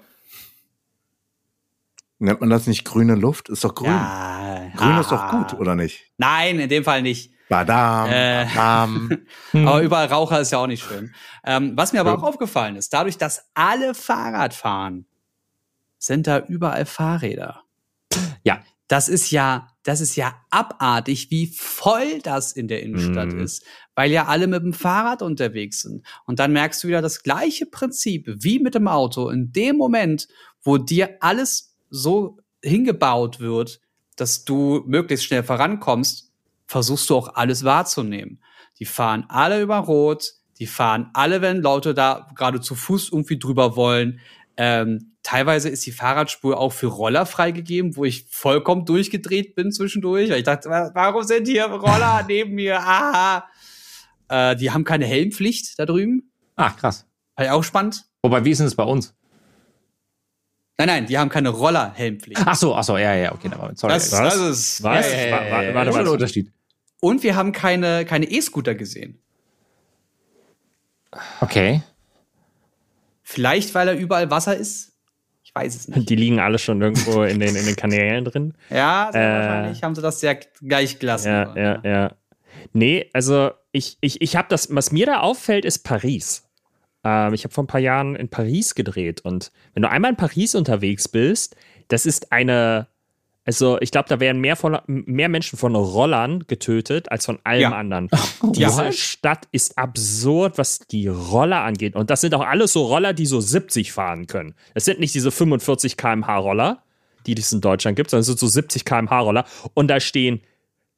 Nennt man das nicht grüne Luft? Ist doch grün. Ja, Grün ist doch ah. gut, oder nicht? Nein, in dem Fall nicht. Badam, Äh. badam. Aber überall Raucher ist ja auch nicht schön. Ähm, was mir aber auch aufgefallen ist, dadurch, dass alle Fahrrad fahren, sind da überall Fahrräder. Ja. Das ist ja, das ist ja abartig, wie voll das in der Innenstadt Mhm. ist, weil ja alle mit dem Fahrrad unterwegs sind. Und dann merkst du wieder das gleiche Prinzip wie mit dem Auto. In dem Moment, wo dir alles so hingebaut wird, dass du möglichst schnell vorankommst, versuchst du auch alles wahrzunehmen. Die fahren alle über Rot, die fahren alle, wenn Leute da gerade zu Fuß irgendwie drüber wollen. Ähm, teilweise ist die Fahrradspur auch für Roller freigegeben, wo ich vollkommen durchgedreht bin zwischendurch. Weil ich dachte, wa- warum sind hier Roller neben mir? Aha. Äh, die haben keine Helmpflicht da drüben. Ah, krass. War ja auch spannend. Wobei, wie ist denn das bei uns? Nein, nein, die haben keine Roller-Helmpflicht. Ach so, ach so, ja, ja, okay, dann sorry. Das, ja, das ist. Was? Ja, ja, ja, ja, ein warte. Unterschied. Und wir haben keine keine E-Scooter gesehen. Okay. Vielleicht, weil da überall Wasser ist. Ich weiß es nicht. Die liegen alle schon irgendwo in den, in den Kanälen drin. Ja, sehr Äh. wahrscheinlich haben sie das sehr gleich gelassen. Ja, ja, ja. Nee, also ich, ich, ich habe das, was mir da auffällt, ist Paris. Ähm, ich habe vor ein paar Jahren in Paris gedreht und wenn du einmal in Paris unterwegs bist, das ist eine, also ich glaube, da werden mehr, von, mehr Menschen von Rollern getötet als von allem Ja. anderen. Diese What? Stadt ist absurd, was die Roller angeht. Und das sind auch alles so Roller, die so 70 fahren können. Das sind nicht diese 45 km/h Roller, die es in Deutschland gibt, sondern es sind so 70 km/h Roller. Und da stehen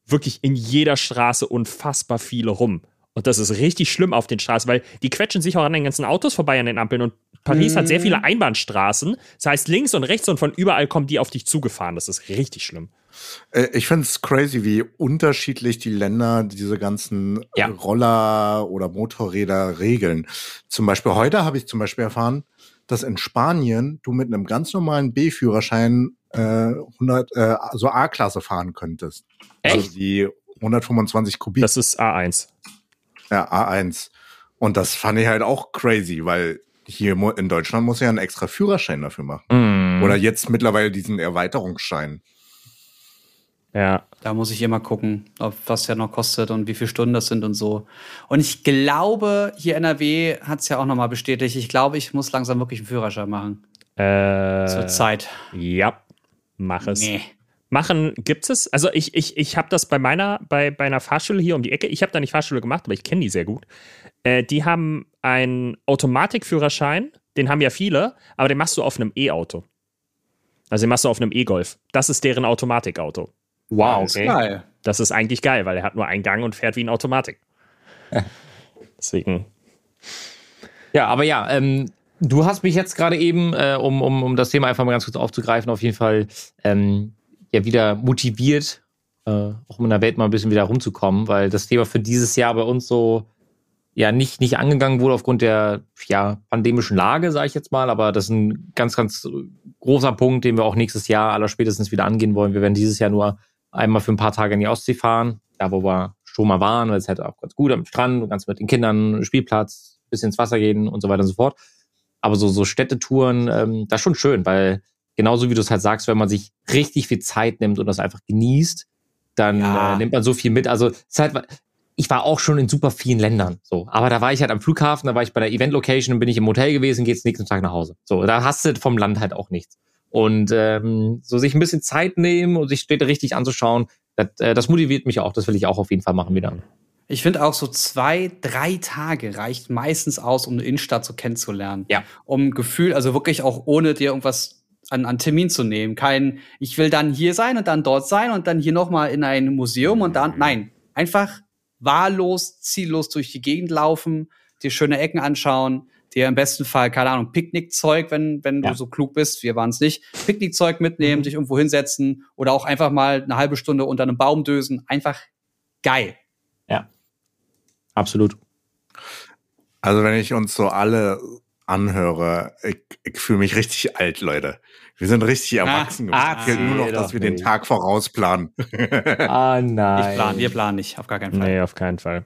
wirklich in jeder Straße unfassbar viele rum. Und das ist richtig schlimm auf den Straßen, weil die quetschen sich auch an den ganzen Autos vorbei an den Ampeln. Und Paris hat sehr viele Einbahnstraßen. Das heißt, links und rechts und von überall kommen die auf dich zugefahren. Das ist richtig schlimm. Äh, Ich finde es crazy, wie unterschiedlich die Länder diese ganzen Ja. Roller oder Motorräder regeln. Zum Beispiel heute habe ich zum Beispiel erfahren, dass in Spanien du mit einem ganz normalen B-Führerschein äh, 100, äh, so A-Klasse fahren könntest. Also Echt? die 125 Kubik. Das ist A1. Ja, A1. Und das fand ich halt auch crazy, weil hier in Deutschland muss ja einen extra Führerschein dafür machen. Mhm. Oder jetzt mittlerweile diesen Erweiterungsschein. Ja. Da muss ich immer gucken, ob, was der noch kostet und wie viele Stunden das sind und so. Und ich glaube, hier NRW hat es ja auch nochmal bestätigt. Ich glaube, ich muss langsam wirklich einen Führerschein machen. Äh, Zur Zeit. ja. Mach es. Nee. Machen gibt es. Also ich, ich, ich habe das bei meiner, bei, bei einer Fahrschule hier um die Ecke, ich habe da nicht Fahrschule gemacht, aber ich kenne die sehr gut. Äh, die haben einen Automatikführerschein, den haben ja viele, aber den machst du auf einem E-Auto. Also den machst du auf einem E-Golf. Das ist deren Automatikauto. Wow, Ist okay. geil. Das ist eigentlich geil, weil er hat nur einen Gang und fährt wie ein Automatik. Deswegen. Ja, aber ja, ähm, du hast mich jetzt gerade eben, äh, um, um, um das Thema einfach mal ganz kurz aufzugreifen, auf jeden Fall ähm, ja wieder motiviert, äh, auch um in der Welt mal ein bisschen wieder rumzukommen, weil das Thema für dieses Jahr bei uns so ja nicht, nicht angegangen wurde aufgrund der ja, pandemischen Lage, sage ich jetzt mal, aber das ist ein ganz, ganz großer Punkt, den wir auch nächstes Jahr aller spätestens wieder angehen wollen. Wir werden dieses Jahr nur einmal für ein paar Tage in die Ostsee fahren, da wo wir schon mal waren, weil es halt auch ganz gut am Strand, ganz mit den Kindern, Spielplatz, bisschen ins Wasser gehen und so weiter und so fort. Aber so, so Städtetouren, ähm, das ist schon schön, weil genauso wie du es halt sagst, wenn man sich richtig viel Zeit nimmt und das einfach genießt, dann Ja. äh, nimmt man so viel mit. Also es ist halt, ich war auch schon in super vielen Ländern, so. Aber da war ich halt am Flughafen, da war ich bei der Event-Location, dann bin ich im Hotel gewesen, geht's nächsten Tag nach Hause. So, da hast du vom Land halt auch nichts. Und ähm, so sich ein bisschen Zeit nehmen und sich Städte richtig anzuschauen, das, äh, das motiviert mich auch. Das will ich auch auf jeden Fall machen wieder. Ich finde auch so zwei, drei Tage reicht meistens aus, um eine Innenstadt so kennenzulernen. Ja. Um Gefühl, also wirklich auch ohne dir irgendwas an, an Termin zu nehmen. Kein, ich will dann hier sein und dann dort sein und dann hier noch mal in ein Museum und dann, nein, einfach wahllos, ziellos durch die Gegend laufen, dir schöne Ecken anschauen, dir im besten Fall, keine Ahnung, Picknickzeug, wenn, wenn Ja. du so klug bist, wir waren es nicht, Picknickzeug mitnehmen, Mhm. dich irgendwo hinsetzen oder auch einfach mal eine halbe Stunde unter einem Baum dösen. Einfach geil. Absolut. Also wenn ich uns so alle anhöre, ich, ich fühle mich richtig alt, Leute. Wir sind richtig erwachsen geworden. ah, Es gilt nur noch, dass wir den nicht. Tag vorausplanen. Ah, nein. Ich plan, wir planen nicht, auf gar keinen Fall. Nee, auf keinen Fall.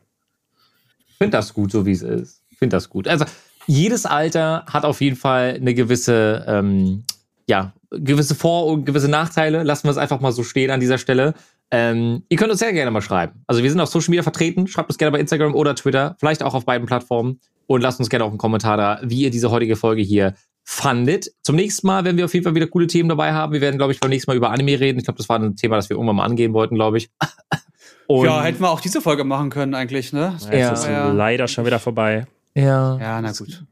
Ich finde das gut, so wie es ist. Ich finde das gut. Also jedes Alter hat auf jeden Fall eine gewisse, ähm, ja, gewisse Vor- und gewisse Nachteile. Lassen wir es einfach mal so stehen an dieser Stelle. Ähm, ihr könnt uns sehr gerne mal schreiben. Also wir sind auf Social Media vertreten. Schreibt uns gerne bei Instagram oder Twitter, vielleicht auch auf beiden Plattformen. Und lasst uns gerne auch einen Kommentar da, wie ihr diese heutige Folge hier fandet. Zum nächsten Mal werden wir auf jeden Fall wieder coole Themen dabei haben. Wir werden, glaube ich, beim nächsten Mal über Anime reden. Ich glaube, das war ein Thema, das wir irgendwann mal angehen wollten, glaube ich. Und ja, hätten wir auch diese Folge machen können eigentlich, ne? Jetzt Ja. ist Ja. leider schon wieder vorbei. ja. Ja, na gut.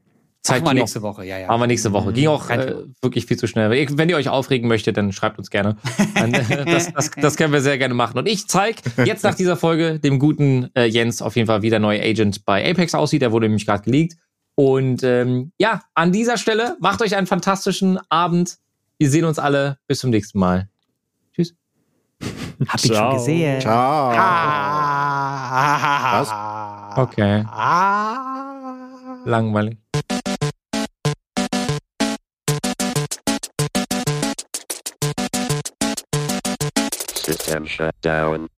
Zeit Machen wir nächste Woche, ja, ja. Machen wir nächste Woche. Ging auch Kein äh, wirklich viel zu schnell. Wenn ihr euch aufregen möchtet, dann schreibt uns gerne. Äh, das, das, das können wir sehr gerne machen. Und ich zeige jetzt nach dieser Folge dem guten äh, Jens auf jeden Fall, wie der neue Agent bei Apex aussieht. Der wurde nämlich gerade geleakt. Und ähm, ja, an dieser Stelle macht euch einen fantastischen Abend. Wir sehen uns alle. Bis zum nächsten Mal. Tschüss. Hab ich schon gesehen. Ciao. Ah. Was? Okay. Ah. Langweilig. System shut down.